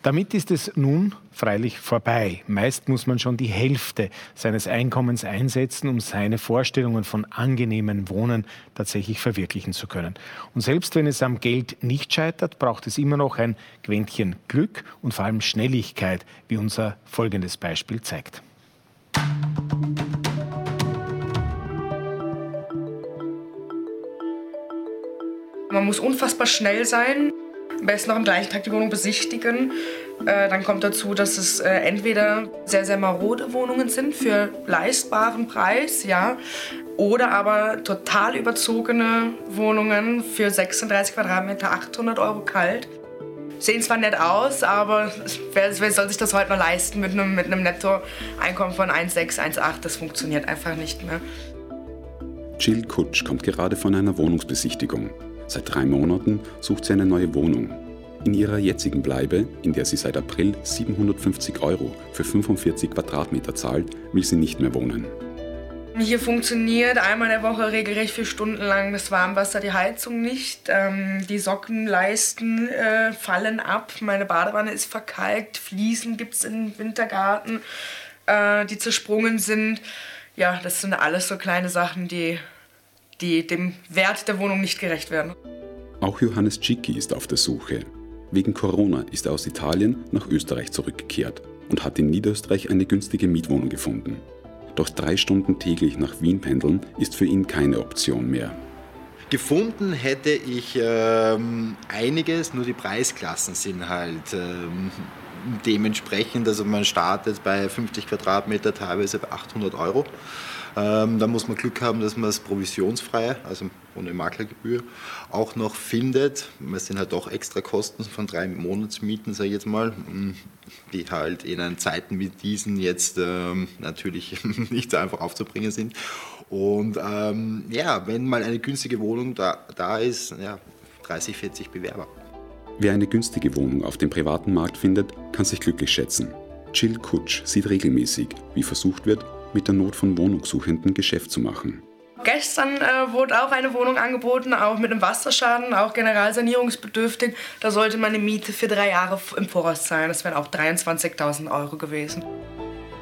Damit ist es nun freilich vorbei. Meist muss man schon die Hälfte seines Einkommens einsetzen, um seine Vorstellungen von angenehmem Wohnen tatsächlich verwirklichen zu können. Und selbst wenn es am Geld nicht scheitert, braucht es immer noch ein Quäntchen Glück und vor allem Schnelligkeit, wie unser folgendes Beispiel zeigt. Man muss unfassbar schnell sein, am besten noch am gleichen Tag die Wohnung besichtigen. Äh, dann kommt dazu, dass es äh, entweder sehr, sehr marode Wohnungen sind für leistbaren Preis, ja, oder aber total überzogene Wohnungen für 36 Quadratmeter, 800 Euro kalt. Sehen zwar nett aus, aber wer, wer soll sich das heute noch leisten mit einem, mit einem Nettoeinkommen von 1,6, 1,8? Das funktioniert einfach nicht mehr. Jill Kutsch kommt gerade von einer Wohnungsbesichtigung. Seit drei Monaten sucht sie eine neue Wohnung. In ihrer jetzigen Bleibe, in der sie seit April 750 Euro für 45 Quadratmeter zahlt, will sie nicht mehr wohnen. Hier funktioniert einmal in der Woche regelrecht vier Stunden lang das Warmwasser, die Heizung nicht. Ähm, die Sockenleisten äh, fallen ab. Meine Badewanne ist verkalkt. Fliesen gibt es im Wintergarten, äh, die zersprungen sind. Ja, das sind alles so kleine Sachen, die die dem Wert der Wohnung nicht gerecht werden. Auch Johannes Cicchi ist auf der Suche. Wegen Corona ist er aus Italien nach Österreich zurückgekehrt und hat in Niederösterreich eine günstige Mietwohnung gefunden. Doch drei Stunden täglich nach Wien pendeln ist für ihn keine Option mehr. Gefunden hätte ich ähm, einiges, nur die Preisklassen sind halt ähm, dementsprechend, also man startet bei 50 Quadratmeter teilweise bei 800 Euro. Ähm, da muss man Glück haben, dass man es provisionsfrei, also ohne Maklergebühr, auch noch findet. Es sind halt doch extra Kosten von drei Monatsmieten, sage ich jetzt mal, mm, die halt in Zeiten wie diesen jetzt ähm, natürlich (laughs) nicht so einfach aufzubringen sind. Und ähm, ja, wenn mal eine günstige Wohnung da, da ist, ja, 30, 40 Bewerber. Wer eine günstige Wohnung auf dem privaten Markt findet, kann sich glücklich schätzen. Jill Kutsch sieht regelmäßig, wie versucht wird, mit der Not von Wohnungssuchenden Geschäft zu machen. Gestern äh, wurde auch eine Wohnung angeboten, auch mit einem Wasserschaden, auch generalsanierungsbedürftig. Da sollte meine Miete für drei Jahre im Voraus zahlen. Das wären auch 23.000 Euro gewesen.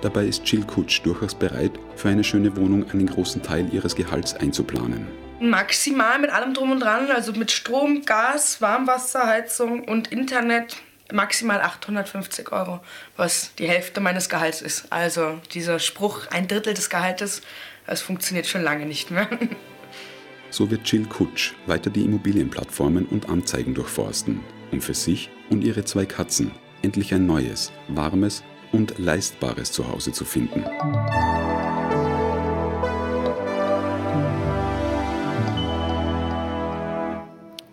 Dabei ist Jill Kutsch durchaus bereit, für eine schöne Wohnung einen großen Teil ihres Gehalts einzuplanen. Maximal mit allem drum und dran, also mit Strom, Gas, Warmwasser, Heizung und Internet maximal 850 Euro, was die Hälfte meines Gehalts ist. Also dieser Spruch, ein Drittel des Gehaltes, das funktioniert schon lange nicht mehr. (laughs) So wird Jill Kutsch weiter die Immobilienplattformen und Anzeigen durchforsten, um für sich und ihre zwei Katzen endlich ein neues, warmes und leistbares Zuhause zu finden.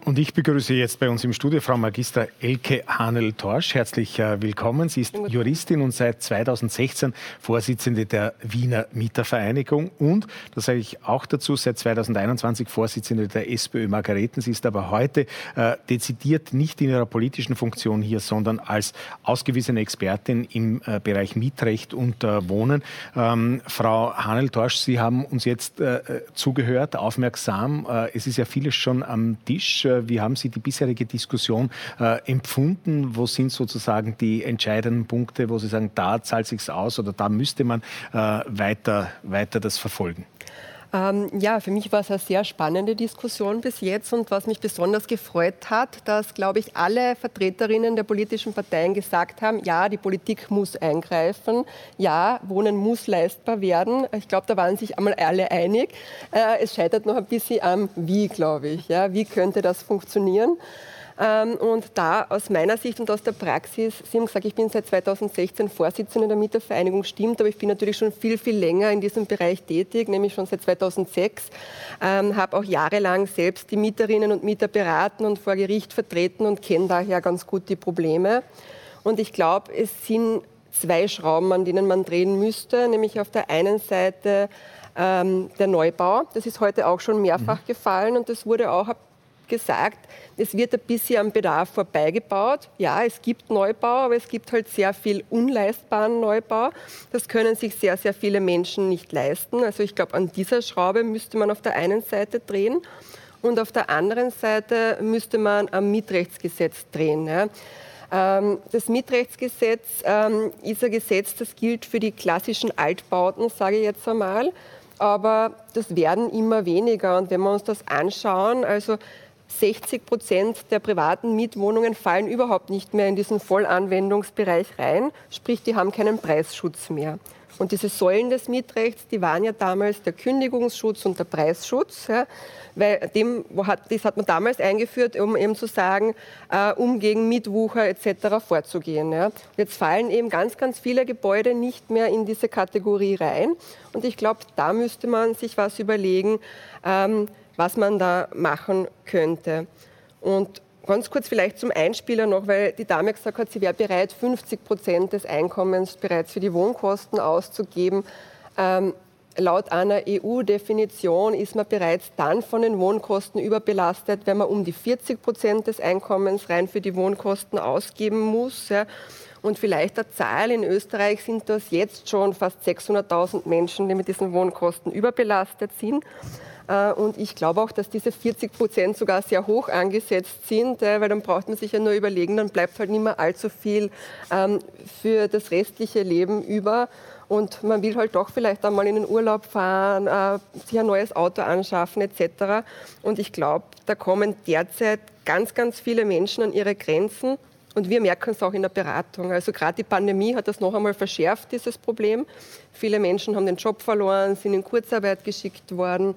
Und ich begrüße jetzt bei uns im Studio Frau Magister Elke Hanel-Torsch. Herzlich äh, willkommen. Sie ist Juristin und seit 2016 Vorsitzende der Wiener Mietervereinigung und, das sage ich auch dazu, seit 2021 Vorsitzende der SPÖ Margareten. Sie ist aber heute äh, dezidiert nicht in ihrer politischen Funktion hier, sondern als ausgewiesene Expertin im äh, Bereich Mietrecht und äh, Wohnen. Ähm, Frau Hanel-Torsch, Sie haben uns jetzt äh, äh, zugehört, aufmerksam. es ist ja vieles schon am Tisch wie haben Sie die bisherige Diskussion äh, empfunden? Wo sind sozusagen die entscheidenden Punkte, wo Sie sagen, da zahlt sich aus oder da müsste man äh, weiter, weiter das verfolgen? Ähm, ja, für mich war es eine sehr spannende Diskussion bis jetzt und was mich besonders gefreut hat, dass, glaube ich, alle Vertreterinnen der politischen Parteien gesagt haben, ja, die Politik muss eingreifen, ja, Wohnen muss leistbar werden. Ich glaube, da waren sich einmal alle einig. Äh, es scheitert noch ein bisschen am Wie, glaube ich. Ja, wie könnte das funktionieren? Ähm, und da aus meiner Sicht und aus der Praxis, Sie haben gesagt, ich bin seit 2016 Vorsitzende der Mietervereinigung, stimmt, aber ich bin natürlich schon viel, viel länger in diesem Bereich tätig, nämlich schon seit 2006. Ähm, habe auch jahrelang selbst die Mieterinnen und Mieter beraten und vor Gericht vertreten und kenne daher ganz gut die Probleme. Und ich glaube, es sind zwei Schrauben, an denen man drehen müsste, nämlich auf der einen Seite ähm, der Neubau. Das ist heute auch schon mehrfach mhm. gefallen und das wurde auch gesagt, es wird ein bisschen am Bedarf vorbeigebaut. Ja, es gibt Neubau, aber es gibt halt sehr viel unleistbaren Neubau. Das können sich sehr, sehr viele Menschen nicht leisten. Also ich glaube, an dieser Schraube müsste man auf der einen Seite drehen und auf der anderen Seite müsste man am Mietrechtsgesetz drehen. Ja. Ähm, das Mietrechtsgesetz ähm, ist ein Gesetz, das gilt für die klassischen Altbauten, sage ich jetzt einmal. Aber das werden immer weniger. Und wenn wir uns das anschauen, also 60 Prozent der privaten Mietwohnungen fallen überhaupt nicht mehr in diesen Vollanwendungsbereich rein, sprich, die haben keinen Preisschutz mehr. Und diese Säulen des Mietrechts, die waren ja damals der Kündigungsschutz und der Preisschutz, ja, weil dem, das hat man damals eingeführt, um eben zu sagen, äh, um gegen Mietwucher etc. vorzugehen. Ja. Jetzt fallen eben ganz, ganz viele Gebäude nicht mehr in diese Kategorie rein. Und ich glaube, da müsste man sich was überlegen. Ähm, was man da machen könnte. Und ganz kurz vielleicht zum Einspieler noch, weil die Dame gesagt hat, sie wäre bereit, 50 Prozent des Einkommens bereits für die Wohnkosten auszugeben. Ähm, laut einer EU-Definition ist man bereits dann von den Wohnkosten überbelastet, wenn man um die 40 Prozent des Einkommens rein für die Wohnkosten ausgeben muss. Ja. Und vielleicht der Zahl in Österreich sind das jetzt schon fast 600.000 Menschen, die mit diesen Wohnkosten überbelastet sind. Äh, und ich glaube auch, dass diese 40 Prozent sogar sehr hoch angesetzt sind, äh, weil dann braucht man sich ja nur überlegen, dann bleibt halt nicht mehr allzu viel ähm, für das restliche Leben über. Und man will halt doch vielleicht einmal in den Urlaub fahren, äh, sich ein neues Auto anschaffen etc. Und ich glaube, da kommen derzeit ganz, ganz viele Menschen an ihre Grenzen. Und wir merken es auch in der Beratung. Also gerade die Pandemie hat das noch einmal verschärft, dieses Problem. Viele Menschen haben den Job verloren, sind in Kurzarbeit geschickt worden.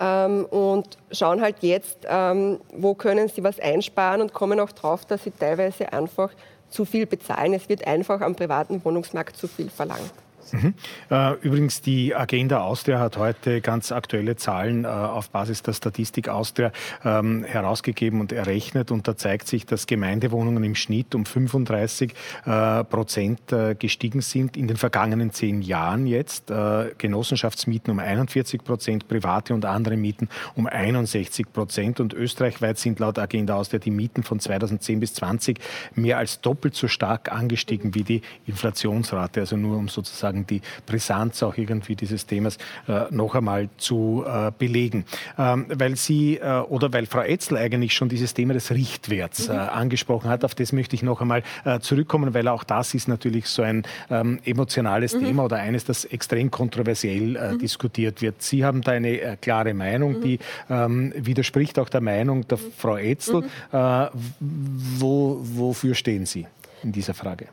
Ähm, und schauen halt jetzt, ähm, wo können sie was einsparen und kommen auch drauf, dass sie teilweise einfach zu viel bezahlen. Es wird einfach am privaten Wohnungsmarkt zu viel verlangt. Mhm. Äh, übrigens, die Agenda Austria hat heute ganz aktuelle Zahlen äh, auf Basis der Statistik Austria ähm, herausgegeben und errechnet. Und da zeigt sich, dass Gemeindewohnungen im Schnitt um 35 äh, Prozent gestiegen sind in den vergangenen zehn Jahren jetzt. Genossenschaftsmieten um 41 Prozent, private und andere Mieten um 61 Prozent. Und österreichweit sind laut Agenda Austria die Mieten von 2010 bis 2020 mehr als doppelt so stark angestiegen wie die Inflationsrate. Also nur um sozusagen sozusagen die Brisanz auch irgendwie dieses Themas äh, noch einmal zu äh, belegen. Ähm, weil Sie äh, oder weil Frau Etzel eigentlich schon dieses Thema des Richtwerts äh, mhm. angesprochen hat, auf das möchte ich noch einmal äh, zurückkommen, weil auch das ist natürlich so ein ähm, emotionales mhm. Thema oder eines, das extrem kontroversiell äh, mhm. diskutiert wird. Sie haben da eine klare Meinung, mhm. die ähm, widerspricht auch der Meinung der mhm. Frau Etzel. Mhm. wo, wofür stehen Sie in dieser Frage?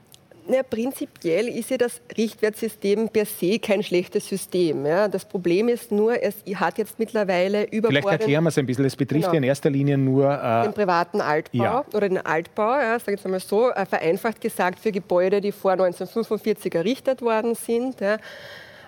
Ja, prinzipiell ist ja das Richtwertsystem per se kein schlechtes System. Ja. Das Problem ist nur, es hat jetzt mittlerweile über. Vielleicht erklären wir es ein bisschen. Es betrifft genau. ja in erster Linie nur äh, den privaten Altbau ja. oder den Altbau, ja, sage ich mal so, äh, vereinfacht gesagt für Gebäude, die vor 1945 errichtet worden sind. Ja.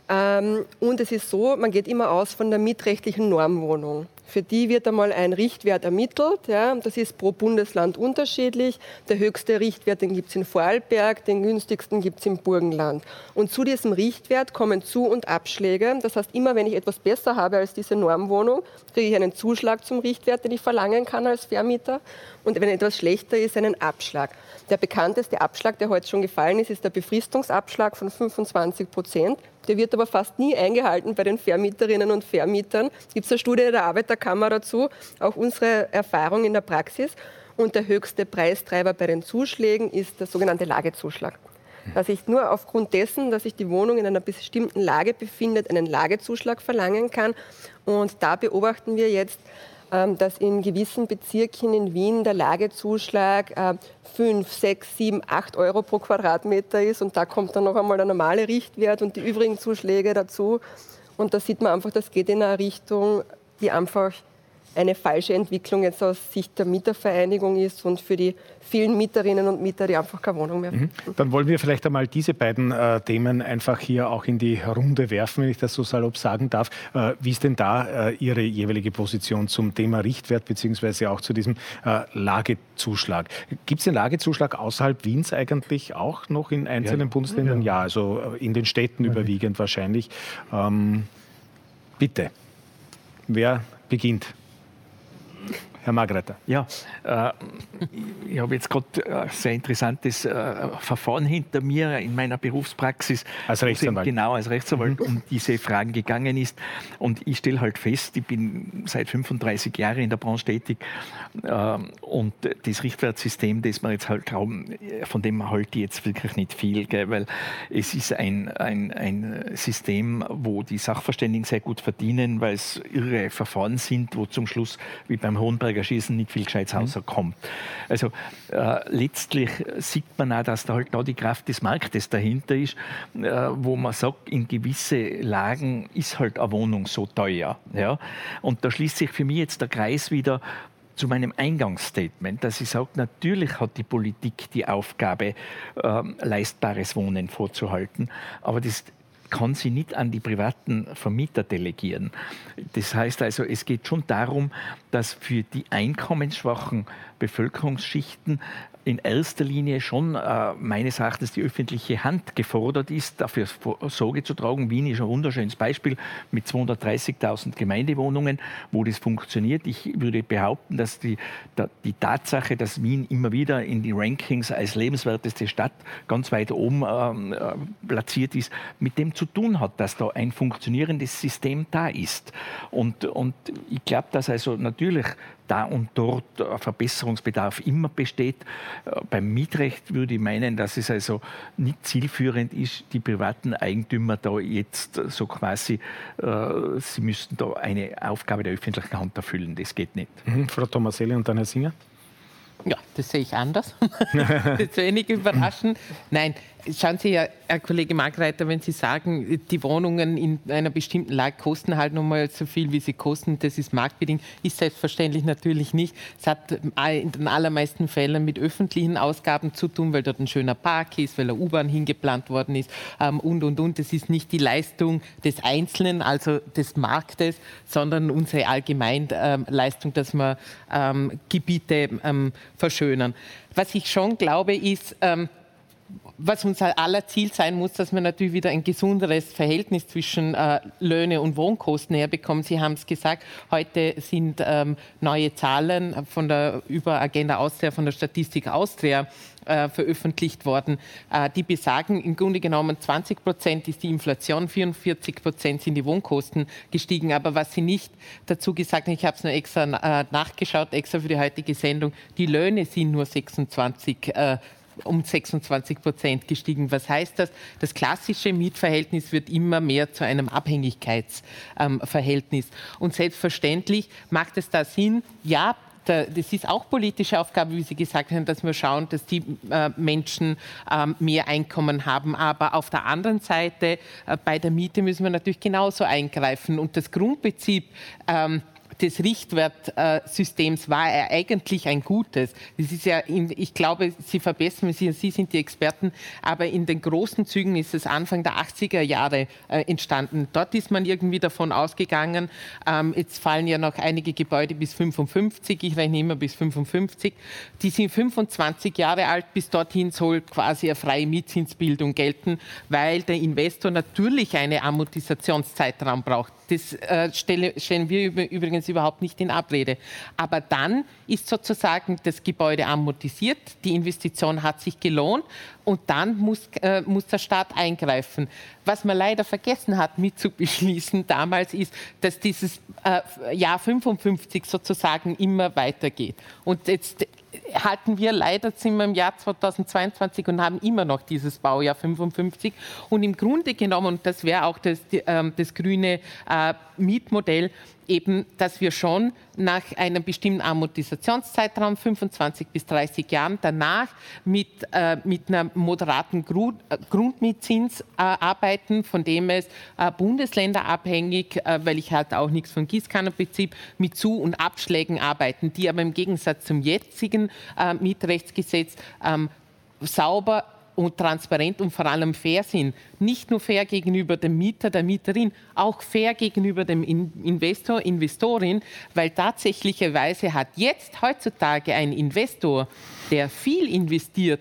Ähm, und es ist so, man geht immer aus von der mietrechtlichen Normwohnung. Für die wird einmal ein Richtwert ermittelt. Ja. Das ist pro Bundesland unterschiedlich. Der höchste Richtwert gibt es in Vorarlberg, den günstigsten gibt es im Burgenland. Und zu diesem Richtwert kommen Zu- und Abschläge. Das heißt, immer wenn ich etwas besser habe als diese Normwohnung, kriege ich einen Zuschlag zum Richtwert, den ich verlangen kann als Vermieter. Und wenn etwas schlechter ist, einen Abschlag. Der bekannteste Abschlag, der heute schon gefallen ist, ist der Befristungsabschlag von 25 Prozent. Der wird aber fast nie eingehalten bei den Vermieterinnen und Vermietern. Es gibt eine Studie der Arbeiterkammer dazu, auch unsere Erfahrung in der Praxis. Und der höchste Preistreiber bei den Zuschlägen ist der sogenannte Lagezuschlag. Dass ich nur aufgrund dessen, dass sich die Wohnung in einer bestimmten Lage befindet, einen Lagezuschlag verlangen kann. Und da beobachten wir jetzt, dass in gewissen Bezirken in Wien der Lagezuschlag 5, 6, 7, 8 Euro pro Quadratmeter ist. Und da kommt dann noch einmal der normale Richtwert und die übrigen Zuschläge dazu. Und da sieht man einfach, das geht in eine Richtung, die einfach eine falsche Entwicklung jetzt aus Sicht der Mietervereinigung ist und für die vielen Mieterinnen und Mieter, die einfach keine Wohnung mehr finden. Mhm. Dann wollen wir vielleicht einmal diese beiden äh, Themen einfach hier auch in die Runde werfen, wenn ich das so salopp sagen darf. Äh, wie ist denn da äh, Ihre jeweilige Position zum Thema Richtwert beziehungsweise auch zu diesem äh, Lagezuschlag? Gibt es den Lagezuschlag außerhalb Wiens eigentlich auch noch in einzelnen ja. Bundesländern? Ja. ja. also äh, in den Städten ja. überwiegend wahrscheinlich. Ähm, bitte, wer beginnt? Herr Margretter. Ja, äh, ich habe jetzt gerade ein sehr interessantes äh, Verfahren hinter mir in meiner Berufspraxis. Als Rechtsanwalt. Genau, als Rechtsanwalt, mhm. um diese Fragen gegangen ist. Und ich stelle halt fest, ich bin seit 35 Jahren in der Branche tätig äh, und das Richtwertsystem, das wir jetzt halt glauben, von dem halte ich jetzt wirklich nicht viel, gell, weil es ist ein, ein, ein System, wo die Sachverständigen sehr gut verdienen, weil es irre Verfahren sind, wo zum Schluss, wie beim Hohenberger Schießen nicht viel Gescheites mhm. rauskommt. Also äh, letztlich sieht man auch, dass da halt da die Kraft des Marktes dahinter ist, äh, wo man sagt, in gewisse Lagen ist halt eine Wohnung so teuer. Ja? Und da schließt sich für mich jetzt der Kreis wieder zu meinem Eingangsstatement, dass ich sage, natürlich hat die Politik die Aufgabe, äh, leistbares Wohnen vorzuhalten, aber das kann sie nicht an die privaten Vermieter delegieren. Das heißt also, es geht schon darum, dass für die einkommensschwachen Bevölkerungsschichten in erster Linie schon äh, meines Erachtens die öffentliche Hand gefordert ist, dafür Sorge zu tragen. Wien ist ein wunderschönes Beispiel mit 230.000 Gemeindewohnungen, wo das funktioniert. Ich würde behaupten, dass die, da, die Tatsache, dass Wien immer wieder in die Rankings als lebenswerteste Stadt ganz weit oben ähm, äh, platziert ist, mit dem zu tun hat, dass da ein funktionierendes System da ist. Und, und ich glaube, dass also natürlich da und dort Verbesserungsbedarf immer besteht. Äh, beim Mietrecht würde ich meinen, dass es also nicht zielführend ist, die privaten Eigentümer da jetzt so quasi, äh, sie müssten da eine Aufgabe der öffentlichen Hand erfüllen. Das geht nicht. Mhm. Frau Tomaselli und dann Herr Singer? Ja, das sehe ich anders. (laughs) das ist wenig überraschend. Nein, Schauen Sie, Herr Kollege Margreiter, wenn Sie sagen, die Wohnungen in einer bestimmten Lage kosten halt nochmal so viel, wie sie kosten, das ist marktbedingt, ist selbstverständlich natürlich nicht. Es hat in den allermeisten Fällen mit öffentlichen Ausgaben zu tun, weil dort ein schöner Park ist, weil eine U-Bahn hingeplant worden ist ähm, und, und, und. Das ist nicht die Leistung des Einzelnen, also des Marktes, sondern unsere Allgemeinleistung, dass wir ähm, Gebiete ähm, verschönern. Was ich schon glaube, ist, ähm, was unser aller Ziel sein muss, dass wir natürlich wieder ein gesunderes Verhältnis zwischen äh, Löhne und Wohnkosten herbekommen. Sie haben es gesagt, heute sind ähm, neue Zahlen von der über Agenda Austria, von der Statistik Austria äh, veröffentlicht worden, äh, die besagen, im Grunde genommen 20 Prozent ist die Inflation, 44 Prozent sind die Wohnkosten gestiegen. Aber was Sie nicht dazu gesagt haben, ich habe es nur extra äh, nachgeschaut, extra für die heutige Sendung, die Löhne sind nur 26 äh, um 26 Prozent gestiegen. Was heißt das? Das klassische Mietverhältnis wird immer mehr zu einem Abhängigkeitsverhältnis. Und selbstverständlich macht es da Sinn, ja, das ist auch politische Aufgabe, wie Sie gesagt haben, dass wir schauen, dass die äh, Menschen ähm, mehr Einkommen haben. Aber auf der anderen Seite, äh, bei der Miete müssen wir natürlich genauso eingreifen. Und das Grundprinzip, ähm, des Richtwertsystems war er eigentlich ein gutes. Das ist ja, ich glaube, Sie verbessern Sie, Sie sind die Experten, aber in den großen Zügen ist es Anfang der 80er Jahre äh, entstanden. Dort ist man irgendwie davon ausgegangen, ähm, jetzt fallen ja noch einige Gebäude bis 55, ich rechne immer bis 55, die sind 25 Jahre alt, bis dorthin soll quasi eine freie Mietzinsbildung gelten, weil der Investor natürlich einen Amortisationszeitraum braucht. Das äh, stellen wir übrigens überhaupt nicht in Abrede. Aber dann ist sozusagen das Gebäude amortisiert, die Investition hat sich gelohnt und dann muss, äh, muss der Staat eingreifen. Was man leider vergessen hat mitzubeschließen damals ist, dass dieses äh, Jahr 55 sozusagen immer weitergeht. Und jetzt halten wir leider sind wir im Jahr 2022 und haben immer noch dieses Baujahr 55. Und im Grunde genommen, und das wäre auch das, äh, das grüne äh, Mietmodell, eben, dass wir schon nach einem bestimmten Amortisationszeitraum, 25 bis 30 Jahren, danach mit, äh, mit einem moderaten Grund, äh, Grundmietzins äh, arbeiten, von dem es äh, bundesländerabhängig, äh, weil ich halt auch nichts von Gießkannenprinzip, mit Zu- und Abschlägen arbeiten, die aber im Gegensatz zum jetzigen äh, Mietrechtsgesetz ähm, sauber und transparent und vor allem fair sind. Nicht nur fair gegenüber dem Mieter, der Mieterin, auch fair gegenüber dem Investor, Investorin, weil tatsächlicherweise hat jetzt heutzutage ein Investor, der viel investiert,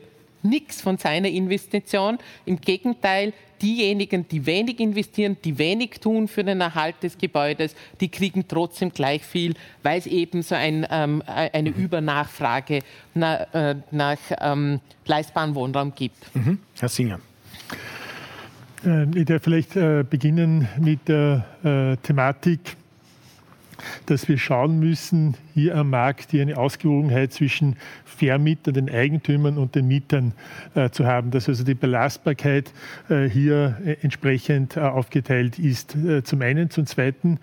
nichts von seiner Investition. Im Gegenteil, diejenigen, die wenig investieren, die wenig tun für den Erhalt des Gebäudes, die kriegen trotzdem gleich viel, weil es eben so ein, ähm, eine Übernachfrage nach, äh, nach ähm, leistbaren Wohnraum gibt. Mhm. Herr Singer. Äh, ich darf vielleicht äh, beginnen mit der äh, Thematik dass wir schauen müssen, hier am Markt hier eine Ausgewogenheit zwischen Vermietern, den Eigentümern und den Mietern äh, zu haben, dass also die Belastbarkeit äh, hier äh, entsprechend äh, aufgeteilt ist. Äh, zum einen, zum zweiten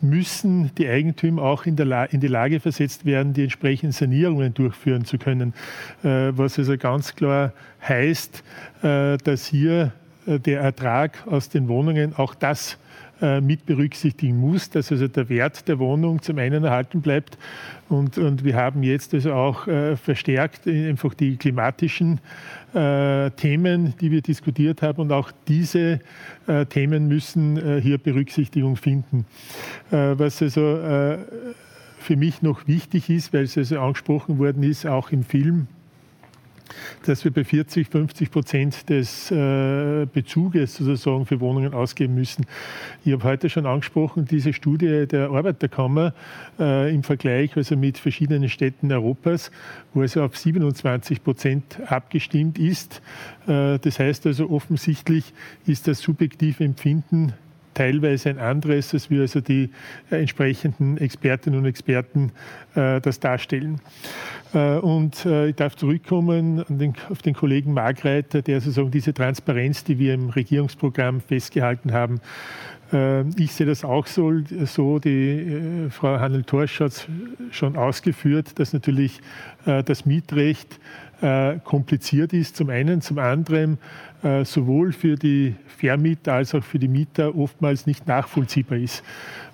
müssen die Eigentümer auch in, der in die Lage versetzt werden, die entsprechenden Sanierungen durchführen zu können, äh, was also ganz klar heißt, dass hier der Ertrag aus den Wohnungen auch das mit berücksichtigen muss, dass also der Wert der Wohnung zum einen erhalten bleibt. Und, und wir haben jetzt also auch äh, verstärkt einfach die klimatischen äh, Themen, die wir diskutiert haben. Und auch diese äh, Themen müssen äh, hier Berücksichtigung finden. Äh, was also für mich noch wichtig ist, weil es also angesprochen worden ist, auch im Film, dass wir bei 40, 50 Prozent des äh, Bezuges sozusagen für Wohnungen ausgeben müssen. Ich habe heute schon angesprochen, diese Studie der Arbeiterkammer äh, im Vergleich also mit verschiedenen Städten Europas, wo also auf 27 Prozent abgestimmt ist. Äh, das heißt also offensichtlich ist das subjektive Empfinden teilweise ein anderes, als wir also die äh, entsprechenden Expertinnen und Experten äh, das darstellen. Äh, und ich darf zurückkommen den, auf den Kollegen Margreiter, der sozusagen diese Transparenz, die wir im Regierungsprogramm festgehalten haben, ich sehe das auch so. so die Frau Handel-Torsch hat es schon ausgeführt, dass natürlich das Mietrecht kompliziert ist. Zum einen, zum anderen sowohl für die Vermieter als auch für die Mieter oftmals nicht nachvollziehbar ist.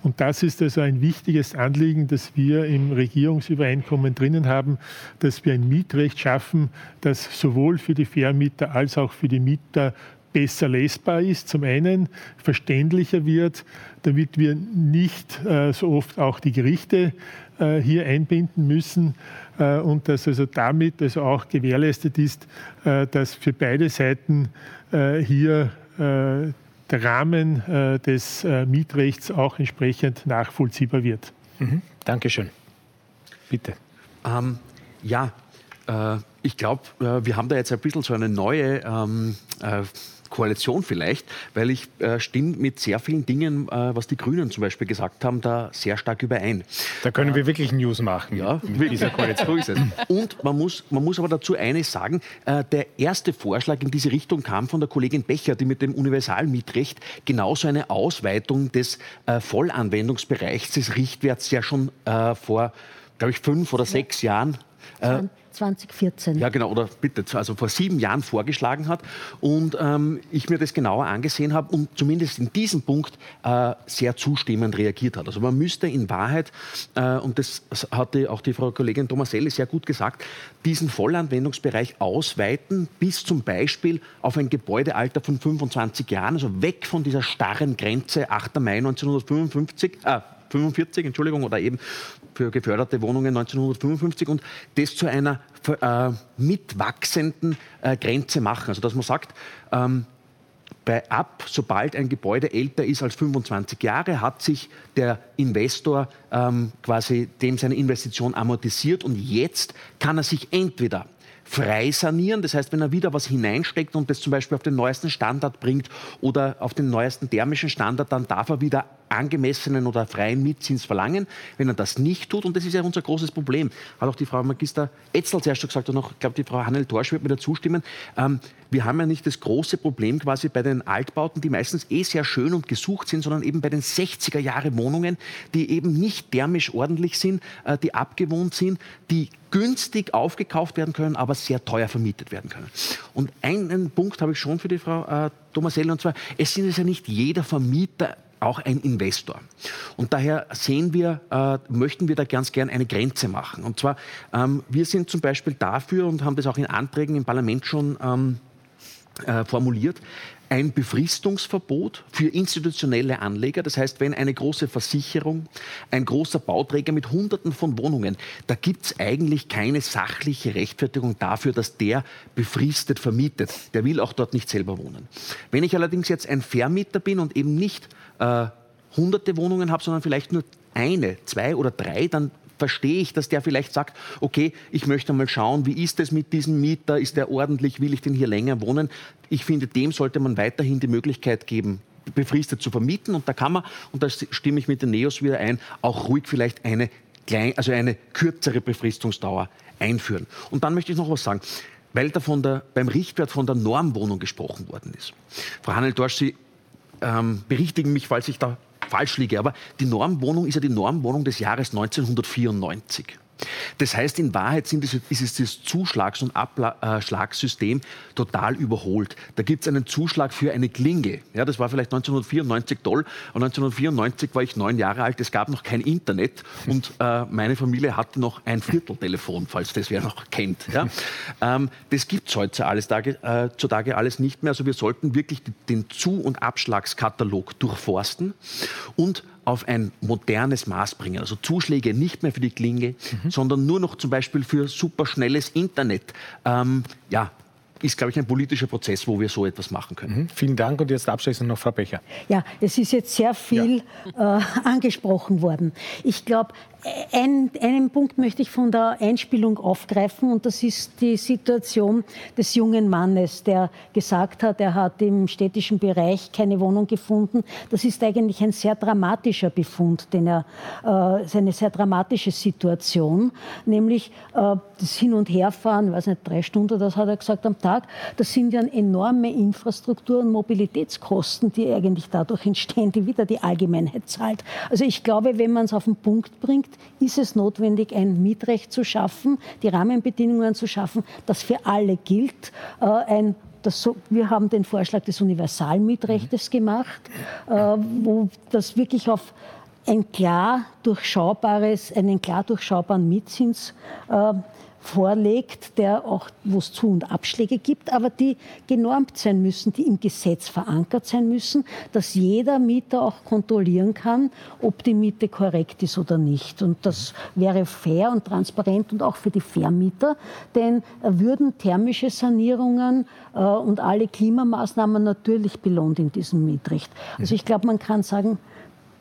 Und das ist also ein wichtiges Anliegen, das wir im Regierungsübereinkommen drinnen haben, dass wir ein Mietrecht schaffen, das sowohl für die Vermieter als auch für die Mieter besser lesbar ist, zum einen verständlicher wird, damit wir nicht äh, so oft auch die Gerichte äh, hier einbinden müssen äh, und dass also damit also auch gewährleistet ist, äh, dass für beide Seiten hier der Rahmen des Mietrechts auch entsprechend nachvollziehbar wird. Mhm. Dankeschön. Bitte. Ähm, ja, äh, ich glaube, äh, wir haben da jetzt ein bisschen so eine neue ähm, äh, Koalition vielleicht, weil ich äh, stimme mit sehr vielen Dingen, äh, was die Grünen zum Beispiel gesagt haben, da sehr stark überein. Da können äh, wir wirklich News machen ja, mit dieser Koalition. ist es. (laughs) Und man muss, man muss aber dazu eines sagen, äh, der erste Vorschlag in diese Richtung kam von der Kollegin Becher, die mit dem Universalmietrecht genauso eine Ausweitung des äh, Vollanwendungsbereichs des Richtwerts ja schon äh, vor, glaube ich, fünf oder sechs Jahren 2014. Ja, genau, oder bitte, also vor sieben Jahren vorgeschlagen hat und ähm, ich mir das genauer angesehen habe und zumindest in diesem Punkt äh, sehr zustimmend reagiert hat. Also man müsste in Wahrheit, äh, und das hatte auch die Frau Kollegin Tomaselli sehr gut gesagt, diesen Vollanwendungsbereich ausweiten bis zum Beispiel auf ein Gebäudealter von 25 Jahren, also weg von dieser starren Grenze 8. Mai 1955, äh, 45, Entschuldigung, oder eben für geförderte Wohnungen 1955 und das zu einer äh, mitwachsenden äh, Grenze machen. Also dass man sagt, ähm, bei ab, sobald ein Gebäude älter ist als 25 Jahre, hat sich der Investor ähm, quasi dem seine Investition amortisiert und jetzt kann er sich entweder frei sanieren. Das heißt, wenn er wieder was hineinsteckt und das zum Beispiel auf den neuesten Standard bringt oder auf den neuesten thermischen Standard, dann darf er wieder angemessenen oder freien Mietzins verlangen. Wenn er das nicht tut, und das ist ja unser großes Problem, hat auch die Frau Magister Etzel zuerst schon gesagt und auch, ich glaube, die Frau Hannel Torsch wird mir dazu stimmen, ähm, wir haben ja nicht das große Problem quasi bei den Altbauten, die meistens eh sehr schön und gesucht sind, sondern eben bei den 60er Jahre Wohnungen, die eben nicht thermisch ordentlich sind, äh, die abgewohnt sind, die günstig aufgekauft werden können, aber sehr teuer vermietet werden können. Und einen Punkt habe ich schon für die Frau äh, Thomasell, und zwar, es sind ja nicht jeder Vermieter auch ein Investor. Und daher sehen wir, äh, möchten wir da ganz gern eine Grenze machen. Und zwar, ähm, wir sind zum Beispiel dafür und haben das auch in Anträgen im Parlament schon ähm, äh, formuliert, ein Befristungsverbot für institutionelle Anleger. Das heißt, wenn eine große Versicherung, ein großer Bauträger mit Hunderten von Wohnungen, da gibt es eigentlich keine sachliche Rechtfertigung dafür, dass der befristet vermietet. Der will auch dort nicht selber wohnen. Wenn ich allerdings jetzt ein Vermieter bin und eben nicht äh, hunderte Wohnungen habe, sondern vielleicht nur eine, zwei oder drei, dann verstehe ich, dass der vielleicht sagt, okay, ich möchte mal schauen, wie ist es mit diesem Mieter, ist der ordentlich, will ich den hier länger wohnen? Ich finde, dem sollte man weiterhin die Möglichkeit geben, befristet zu vermieten. Und da kann man, und da stimme ich mit den Neos wieder ein, auch ruhig vielleicht eine, klein, also eine kürzere Befristungsdauer einführen. Und dann möchte ich noch was sagen weil da von der, beim Richtwert von der Normwohnung gesprochen worden ist. Frau Hannel-Dorsch, Sie ähm, berichtigen mich, falls ich da falsch liege, aber die Normwohnung ist ja die Normwohnung des Jahres 1994. Das heißt, in Wahrheit sind es, ist es das Zuschlags- und Abschlagssystem total überholt. Da gibt es einen Zuschlag für eine Klinge. Ja, das war vielleicht 1994 toll. Und 1994 war ich neun Jahre alt. Es gab noch kein Internet und äh, meine Familie hatte noch ein Vierteltelefon, falls das wer noch kennt. Ja. Ähm, das gibt es heutzutage äh, alles nicht mehr. Also wir sollten wirklich den Zu- und Abschlagskatalog durchforsten und auf ein modernes Maß bringen. Also Zuschläge nicht mehr für die Klinge, mhm. sondern nur noch zum Beispiel für superschnelles Internet. Ähm, ja, ist, glaube ich, ein politischer Prozess, wo wir so etwas machen können. Mhm. Vielen Dank und jetzt abschließend noch Frau Becher. Ja, es ist jetzt sehr viel ja. äh, angesprochen worden. Ich glaube, ein, einen Punkt möchte ich von der Einspielung aufgreifen und das ist die Situation des jungen Mannes, der gesagt hat, er hat im städtischen Bereich keine Wohnung gefunden. Das ist eigentlich ein sehr dramatischer Befund, den er, äh, eine sehr dramatische Situation, nämlich äh, das Hin- und Herfahren, weiß nicht, drei Stunden, das hat er gesagt, am Tag Mietvertrag, das sind ja enorme Infrastruktur- und Mobilitätskosten, die eigentlich dadurch entstehen, die wieder die Allgemeinheit zahlt. Also ich glaube, wenn man es auf den Punkt bringt, ist es notwendig, ein Mietrecht zu schaffen, die Rahmenbedingungen zu schaffen, das für alle gilt, äh, ein das, wir haben den Vorschlag des Universalmietrechtes gemacht, äh, wo das wirklich auf ein klar durchschaubares, einen klar durchschaubaren Mietzins äh, vorlegt, der auch, wo es Zu- und Abschläge gibt, aber die genormt sein müssen, die im Gesetz verankert sein müssen, dass jeder Mieter auch kontrollieren kann, ob die Miete korrekt ist oder nicht. Und das wäre fair und transparent und auch für die Vermieter, denn würden thermische Sanierungen äh, und alle Klimamaßnahmen natürlich belohnt in diesem Mietrecht. Also ich glaube, man kann sagen,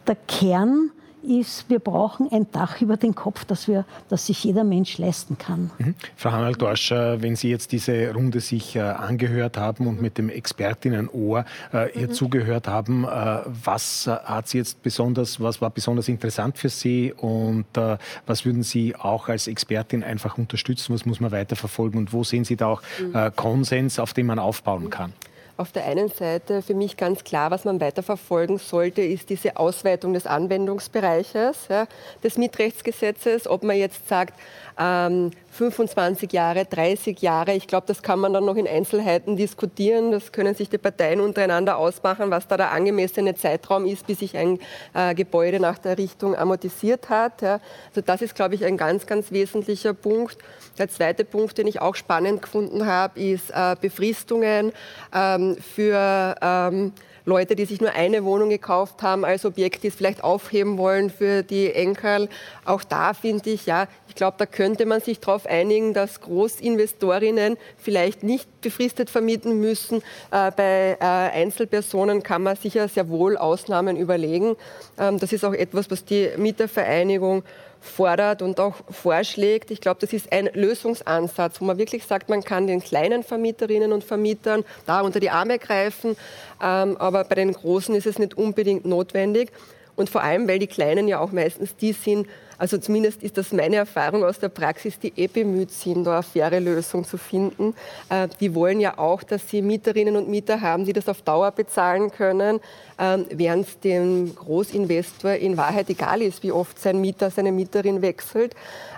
der Kern ist, wir brauchen ein Dach über den Kopf, das, wir, das sich jeder Mensch leisten kann. Mhm. Frau Hanal-Dorsch, wenn Sie jetzt diese Runde sich äh, angehört haben und mit dem Expertinnenohr äh, ihr mhm. zugehört haben, äh, was hat Sie jetzt besonders, was war besonders interessant für Sie und äh, was würden Sie auch als Expertin einfach unterstützen? Was muss man weiterverfolgen und wo sehen Sie da auch mhm. äh, Konsens, auf den man aufbauen kann? Auf der einen Seite für mich ganz klar, was man weiterverfolgen sollte, ist diese Ausweitung des Anwendungsbereiches ja, des Mietrechtsgesetzes. Ob man jetzt sagt, ähm, 25 Jahre, 30 Jahre. Ich glaube, das kann man dann noch in Einzelheiten diskutieren. Das können sich die Parteien untereinander ausmachen, was da der angemessene Zeitraum ist, bis sich ein äh, Gebäude nach der Errichtung amortisiert hat. Ja. Also das ist, glaube ich, ein ganz, ganz wesentlicher Punkt. Der zweite Punkt, den ich auch spannend gefunden habe, ist äh, Befristungen ähm, für ähm, Leute, die sich nur eine Wohnung gekauft haben als Objekt, die es vielleicht aufheben wollen für die Enkel. Auch da finde ich, ja, ich glaube, da könnte man sich darauf einigen, dass Großinvestorinnen vielleicht nicht befristet vermieten müssen. Äh, bei äh, Einzelpersonen kann man sicher sehr wohl Ausnahmen überlegen. Ähm, das ist auch etwas, was die Mietervereinigung fordert und auch vorschlägt. Ich glaube, das ist ein Lösungsansatz, wo man wirklich sagt, man kann den kleinen Vermieterinnen und Vermietern da unter die Arme greifen, ähm, aber bei den Großen ist es nicht unbedingt notwendig. Und vor allem, weil die Kleinen ja auch meistens die sind, also zumindest ist das meine Erfahrung aus der Praxis, die eh bemüht sind, da eine faire Lösung zu finden. Äh, die wollen ja auch, dass sie Mieterinnen und Mieter haben, die das auf Dauer bezahlen können, ähm, während es dem Großinvestor in Wahrheit egal ist, wie oft sein Mieter, seine Mieterin wechselt.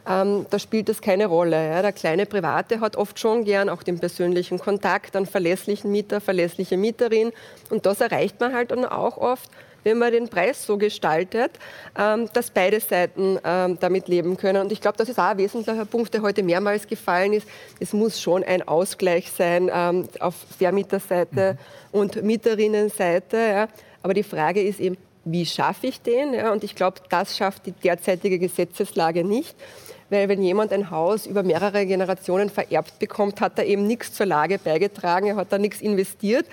Ähm, da spielt das keine Rolle. Der kleine Private hat oft schon gern auch den persönlichen Kontakt, einen verlässlichen Mieter, verlässliche Mieterin. Und das erreicht man halt dann auch oft wenn man den Preis so gestaltet, ähm, dass beide Seiten ähm, damit leben können. Und ich glaube, das ist auch ein wesentlicher Punkt, der heute mehrmals gefallen ist. Es muss schon ein Ausgleich sein ähm, auf Vermieterseite mhm. und Mieterinnenseite. Aber die Frage ist eben, wie schaffe ich den? Ja, und ich glaube, das schafft die derzeitige Gesetzeslage nicht. Weil wenn jemand ein Haus über mehrere Generationen vererbt bekommt, hat er eben nichts zur Lage beigetragen, er hat da nichts investiert.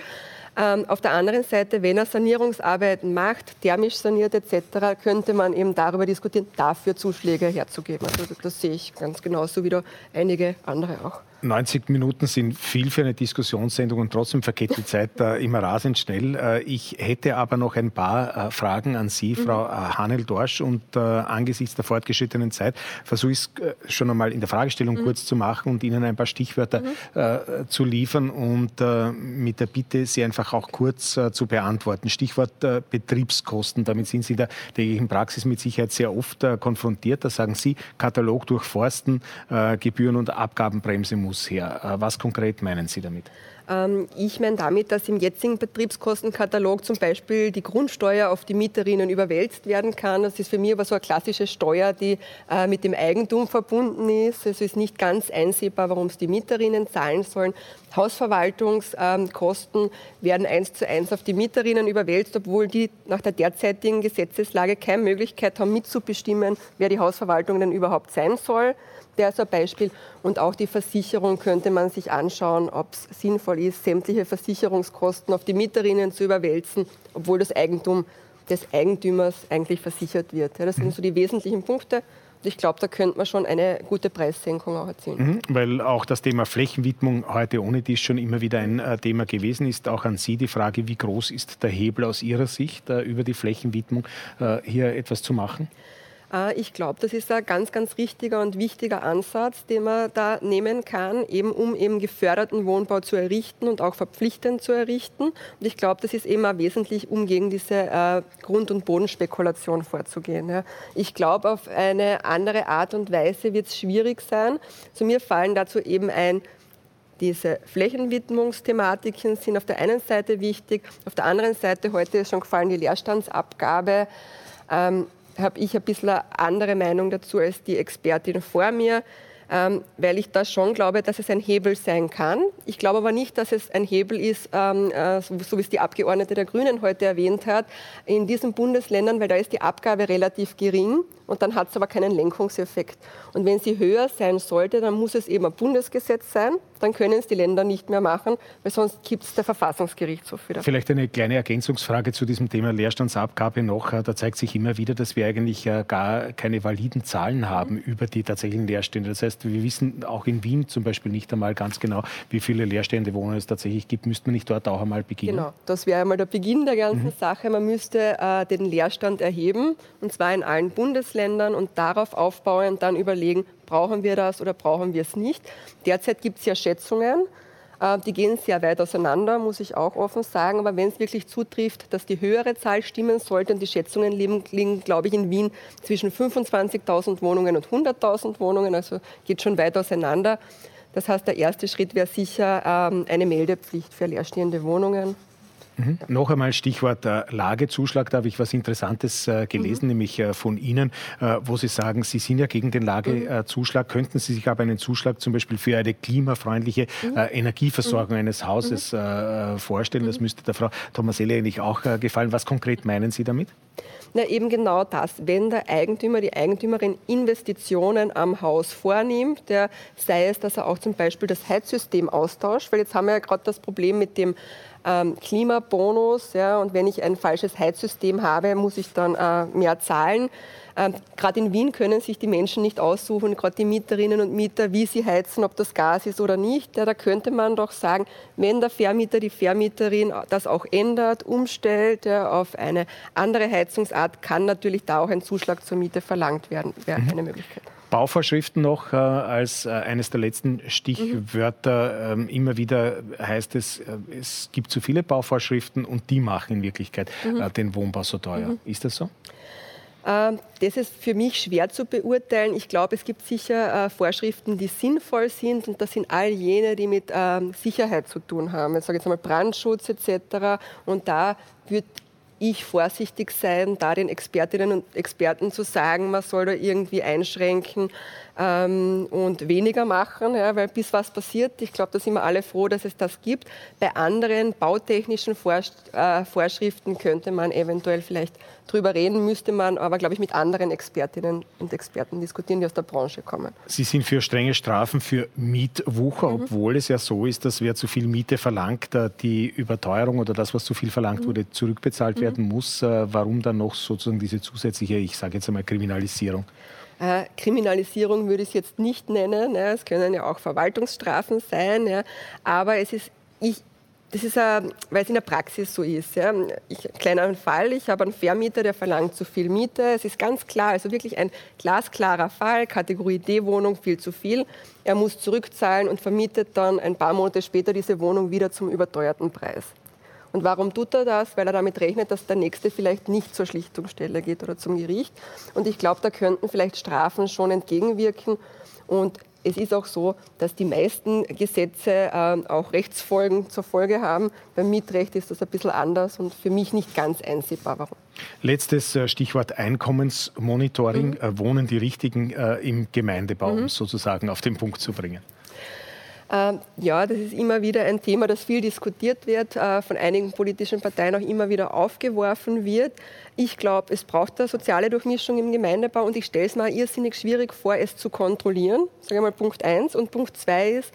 Ähm, auf der anderen Seite, wenn er Sanierungsarbeiten macht, thermisch saniert etc., könnte man eben darüber diskutieren, dafür Zuschläge herzugeben. Also das sehe ich ganz genauso wie da einige andere auch. 90 Minuten sind viel für eine Diskussionssendung und trotzdem vergeht die Zeit äh, immer rasend schnell. Äh, ich hätte aber noch ein paar äh, Fragen an Sie, mhm. Frau äh, Hanel-Dorsch, und äh, angesichts der fortgeschrittenen Zeit versuche ich es äh, schon einmal in der Fragestellung mhm. kurz zu machen und Ihnen ein paar Stichwörter mhm. zu liefern und mit der Bitte, sie einfach auch kurz zu beantworten. Stichwort Betriebskosten, damit sind Sie in der täglichen Praxis mit Sicherheit sehr oft konfrontiert. Da sagen Sie, Katalog durchforsten, Gebühren- und Abgabenbremse muss muss her. Äh, was konkret meinen Sie damit? Ähm, ich meine damit, dass im jetzigen Betriebskostenkatalog zum Beispiel die Grundsteuer auf die Mieterinnen überwälzt werden kann. Das ist für mich aber so eine klassische Steuer, die äh, mit dem Eigentum verbunden ist. Es ist nicht ganz einsehbar, warum es die Mieterinnen zahlen sollen. Hausverwaltungskosten werden eins zu eins auf die Mieterinnen überwälzt, obwohl die nach der derzeitigen Gesetzeslage keine Möglichkeit haben, mitzubestimmen, wer die Hausverwaltung denn überhaupt sein soll. Der ist ein Beispiel. Und auch die Versicherung könnte man sich anschauen, ob es sinnvoll ist, sämtliche Versicherungskosten auf die Mieterinnen zu überwälzen, obwohl das Eigentum des Eigentümers eigentlich versichert wird. das sind so die wesentlichen Punkte. Ich glaube, da könnte man schon eine gute Preissenkung auch erzielen. Mhm, weil auch das Thema Flächenwidmung heute ohne dies schon immer wieder ein äh, Thema gewesen ist. Auch an Sie die Frage, wie groß ist der Hebel aus Ihrer Sicht, äh, über die Flächenwidmung äh, hier etwas zu machen? Äh, ich glaube, das ist ein ganz, ganz richtiger und wichtiger Ansatz, den man da nehmen kann, eben um eben geförderten Wohnbau zu errichten und auch verpflichtend zu errichten. Und ich glaube, das ist eben auch wesentlich, um gegen diese äh, Grund- und Bodenspekulation vorzugehen. Ich glaube, auf eine andere Art und Weise wird es schwierig sein. Zu mir fallen dazu eben ein, diese Flächenwidmungsthematiken sind auf der einen Seite wichtig, auf der anderen Seite, heute ist schon gefallen, die Leerstandsabgabe. Ähm, habe ich ein bisschen eine andere Meinung dazu als die Expertin vor mir, ähm, weil ich da schon glaube, dass es ein Hebel sein kann. Ich glaube aber nicht, dass es ein Hebel ist, ähm, äh, so, so, wie es die Abgeordnete der Grünen heute erwähnt hat, in diesen Bundesländern, weil da ist die Abgabe relativ gering und dann hat es aber keinen Lenkungseffekt. Und wenn sie höher sein sollte, dann muss es eben ein Bundesgesetz sein, dann können es die Länder nicht mehr machen, weil sonst gibt es der Verfassungsgerichtshof wieder. Vielleicht eine kleine Ergänzungsfrage zu diesem Thema Leerstandsabgabe noch. Da zeigt sich immer wieder, dass wir eigentlich äh, gar keine validen Zahlen haben mhm. über die tatsächlichen Leerstände. Das heißt, wir wissen auch in Wien zum Beispiel nicht einmal ganz genau, wie viele leerstehende Wohnungen es tatsächlich gibt. Müsste man nicht dort auch einmal beginnen? Genau, das wäre einmal der Beginn der ganzen mhm. Sache. Man müsste äh, den Leerstand erheben, und zwar in allen Bundesländern und darauf aufbauen und dann überlegen, brauchen wir das oder brauchen wir es nicht. Derzeit gibt es ja Schätzungen, äh, die gehen sehr weit auseinander, muss ich auch offen sagen. Aber wenn es wirklich zutrifft, dass die höhere Zahl stimmen sollte, und die Schätzungen liegen, liegen glaube ich, in Wien zwischen 25.000 Wohnungen und 100.000 Wohnungen, also geht schon weit auseinander. Das heißt, der erste Schritt wäre sicher ähm, eine Meldepflicht für leerstehende Wohnungen. Mhm. Noch einmal Stichwort äh, Lagezuschlag. Da habe ich was Interessantes äh, gelesen, mhm. nämlich äh, von Ihnen, äh, wo Sie sagen, Sie sind ja gegen den Lagezuschlag. Mhm. Könnten Sie sich aber einen Zuschlag zum Beispiel für eine klimafreundliche mhm. Äh, Energieversorgung mhm. eines Hauses äh, vorstellen? Das müsste der Frau Thomaselli eigentlich auch gefallen. Was konkret meinen Sie damit? Na, eben genau das. Wenn der Eigentümer, die Eigentümerin Investitionen am Haus vornimmt, der, sei es, dass er auch zum Beispiel das Heizsystem austauscht, weil jetzt haben wir ja gerade das Problem mit dem ähm, Klimabonus. Ja, und wenn ich ein falsches Heizsystem habe, muss ich dann äh, mehr zahlen. Ähm, gerade in Wien können sich die Menschen nicht aussuchen, gerade die Mieterinnen und Mieter, wie sie heizen, ob das Gas ist oder nicht. Ja, da könnte man doch sagen, wenn der Vermieter, die Vermieterin das auch ändert, umstellt ja, auf eine andere Heizungsart, kann natürlich da auch ein Zuschlag zur Miete verlangt werden. Wäre mhm. eine Möglichkeit. Bauvorschriften noch äh, als äh, eines der letzten Stichwörter. Mhm. Ähm, immer wieder heißt es, äh, es gibt zu viele Bauvorschriften und die machen in Wirklichkeit mhm. Äh, den Wohnbau so teuer. Mhm. Ist das so? Ähm, das ist für mich schwer zu beurteilen. Ich glaube, es gibt sicher äh, Vorschriften, die sinnvoll sind und das sind all jene, die mit ähm, Sicherheit zu tun haben. Ich sage jetzt einmal Brandschutz etc. Und da würde ich vorsichtig sein, da den Expertinnen und Experten zu sagen, man soll da irgendwie einschränken ähm, und weniger machen, ja, weil bis was passiert, ich glaube, da sind wir alle froh, dass es das gibt. Bei anderen bautechnischen Vorsch äh, Vorschriften könnte man eventuell vielleicht drüber reden, müsste man aber, glaube ich, mit anderen Expertinnen und Experten diskutieren, die aus der Branche kommen. Sie sind für strenge Strafen für Mietwucher, mhm. obwohl es ja so ist, dass wer zu viel Miete verlangt, äh, die Überteuerung oder das, was zu viel verlangt mhm. wurde, zurückbezahlt mhm. werden muss. Äh, warum dann noch sozusagen diese zusätzliche, ich sage jetzt einmal, Kriminalisierung? Äh, Kriminalisierung würde ich es jetzt nicht nennen. Es können ja auch Verwaltungsstrafen sein. Ja. Aber es ist, ich, das ist, weil es in der Praxis so ist. Ja. Ich, kleiner Fall, ich habe einen Vermieter, der verlangt zu viel Miete. Es ist ganz klar, also wirklich ein glasklarer Fall, Kategorie D-Wohnung, viel zu viel. Er muss zurückzahlen und vermietet dann ein paar Monate später diese Wohnung wieder zum überteuerten Preis. Und warum tut er das? Weil er damit rechnet, dass der Nächste vielleicht nicht zur Schlichtungsstelle geht oder zum Gericht. Und ich glaube, da könnten vielleicht Strafen schon entgegenwirken. Und es ist auch so, dass die meisten Gesetze äh, auch Rechtsfolgen zur Folge haben. Beim Mietrecht ist das ein bisschen anders und für mich nicht ganz einsehbar. Warum? Letztes äh, Stichwort Einkommensmonitoring. Mhm. Äh, wohnen die Richtigen äh, im Gemeindebau, mhm. um sozusagen auf den Punkt zu bringen? Ähm, ja, das ist immer wieder ein Thema, das viel diskutiert wird, von einigen politischen Parteien auch immer wieder aufgeworfen wird. Ich glaube, es braucht eine soziale Durchmischung im Gemeindebau und ich stelle es mir irrsinnig schwierig vor, es zu kontrollieren. Sage mal Punkt eins. Und Punkt zwei ist,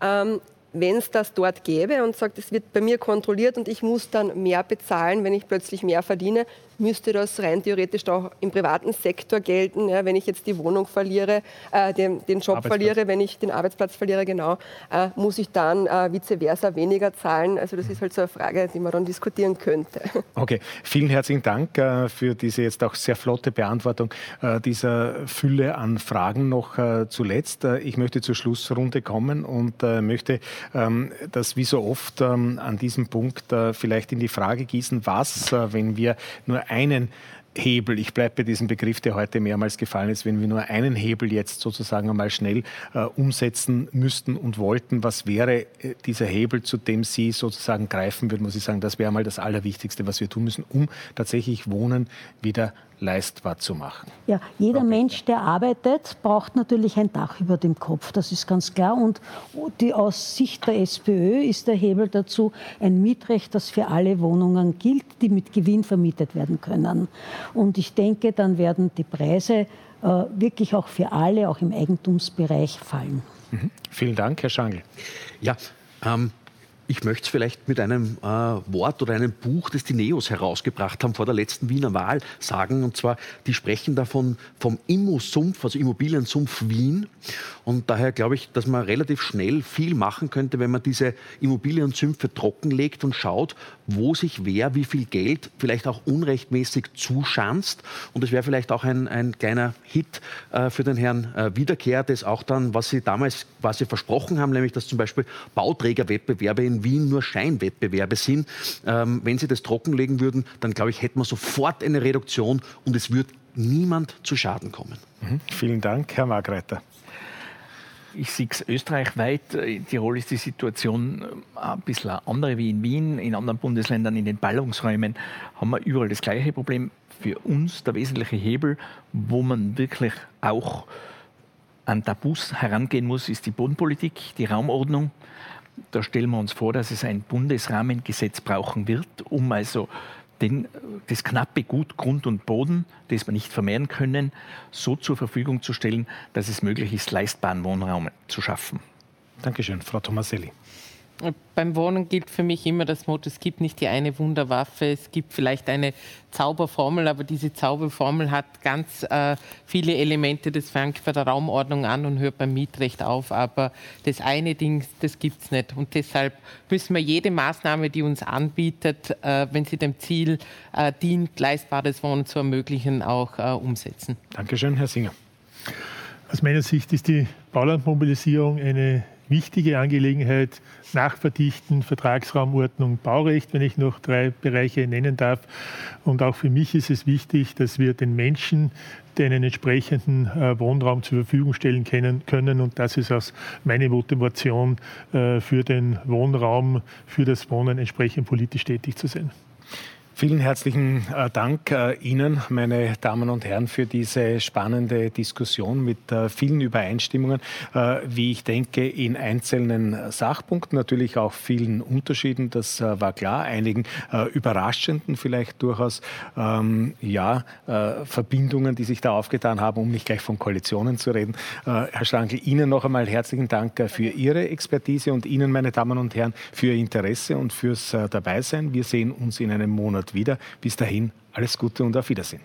ähm, wenn es das dort gäbe und sagt, es wird bei mir kontrolliert und ich muss dann mehr bezahlen, wenn ich plötzlich mehr verdiene, müsste das rein theoretisch auch im privaten Sektor gelten. Ja, wenn ich jetzt die Wohnung verliere, äh, den, den, Job verliere, wenn ich den Arbeitsplatz verliere, genau, äh, muss ich dann äh, vice versa weniger zahlen. Also das ist halt so eine Frage, die man dann diskutieren könnte. (laughs) Okay, vielen herzlichen Dank äh, für diese jetzt auch sehr flotte Beantwortung äh, dieser Fülle an Fragen noch äh, zuletzt. ich möchte zur Schlussrunde kommen und möchte ähm, das wie so oft ähm, an diesem Punkt vielleicht in die Frage gießen, was, wenn wir nur einen Hebel, ich bleibe bei diesem Begriff, der heute mehrmals gefallen ist, wenn wir nur einen Hebel jetzt sozusagen einmal schnell äh, umsetzen müssten und wollten, was wäre äh, dieser Hebel, zu dem Sie sozusagen greifen würden, muss ich sagen, das wäre mal das Allerwichtigste, was wir tun müssen, um tatsächlich Wohnen wieder leistbar zu machen. Ja, jeder. Mensch, der arbeitet, braucht natürlich ein Dach über dem Kopf, das ist ganz klar. Und die, aus Sicht der SPÖ ist der Hebel dazu ein Mietrecht, das für alle Wohnungen gilt, die mit Gewinn vermietet werden können. Und ich denke, dann werden die Preise äh, wirklich auch für alle, auch im Eigentumsbereich, fallen. Mhm. Vielen Dank, Herr Schangl. Ja, ähm, ich möchte es vielleicht mit einem äh, Wort oder einem Buch, das die Neos herausgebracht haben vor der letzten Wiener Wahl, sagen. Und zwar, die sprechen davon vom Immo-Sumpf, also Immobiliensumpf Wien. Und daher glaube ich, dass man relativ schnell viel machen könnte, wenn man diese Immobiliensümpfe trockenlegt und schaut, wo sich wer wie viel Geld vielleicht auch unrechtmäßig zuschanzt. Und es wäre vielleicht auch ein, ein kleiner Hit äh, für den Herrn äh, Wiederkehr, das auch dann, was Sie damals quasi versprochen haben, nämlich dass zum Beispiel Bauträgerwettbewerbe in Wien nur Scheinwettbewerbe sind. Ähm, wenn Sie das trockenlegen würden, dann glaube ich, hätten wir sofort eine Reduktion und es würde niemand zu Schaden kommen. Mhm. Vielen Dank, Herr Margreiter. Ich sehe es österreichweit. In Tirol ist die Situation äh, ein bisschen andere wie in Wien. In anderen Bundesländern, in den Ballungsräumen, haben wir überall das gleiche Problem. Für uns der wesentliche Hebel, wo man wirklich auch an Tabus herangehen muss, ist die Bodenpolitik, die Raumordnung. Da stellen wir uns vor, dass es ein Bundesrahmengesetz brauchen wird, um also den, das knappe Gut Grund und Boden, das wir nicht vermehren können, so zur Verfügung zu stellen, dass es möglich ist, leistbaren Wohnraum zu schaffen. Dankeschön, Frau Tomaselli. Beim Wohnen gilt für mich immer das Motto, es gibt nicht die eine Wunderwaffe, es gibt vielleicht eine Zauberformel, aber diese Zauberformel hat ganz äh, viele Elemente. Das fängt bei der Raumordnung an und hört beim Mietrecht auf. Aber das eine Ding, das gibt es nicht. Und deshalb müssen wir jede Maßnahme, die uns anbietet, äh, wenn sie dem Ziel äh, dient, leistbares Wohnen zu ermöglichen, auch äh, umsetzen. Dankeschön, Herr Singer. Aus meiner Sicht ist die Baulandmobilisierung eine wichtige Angelegenheit. Nachverdichten, Vertragsraumordnung, Baurecht, wenn ich noch drei Bereiche nennen darf. Und auch für mich ist es wichtig, dass wir den Menschen einen entsprechenden äh, Wohnraum zur Verfügung stellen können. Und das ist auch meine Motivation äh, für den Wohnraum, für das Wohnen entsprechend politisch tätig zu sein. Vielen herzlichen äh, Dank äh, Ihnen, meine Damen und Herren, für diese spannende Diskussion mit äh, vielen Übereinstimmungen, wie ich denke, in einzelnen Sachpunkten, natürlich auch vielen Unterschieden, das war klar, einigen überraschenden vielleicht durchaus ähm, ja, Verbindungen, die sich da aufgetan haben, um nicht gleich von Koalitionen zu reden. Herr Schrankel, Ihnen noch einmal herzlichen Dank für Ihre Expertise und Ihnen, meine Damen und Herren, für Ihr Interesse und fürs Dabeisein. Wir sehen uns in einem Monat wieder. Bis dahin, alles Gute und auf Wiedersehen.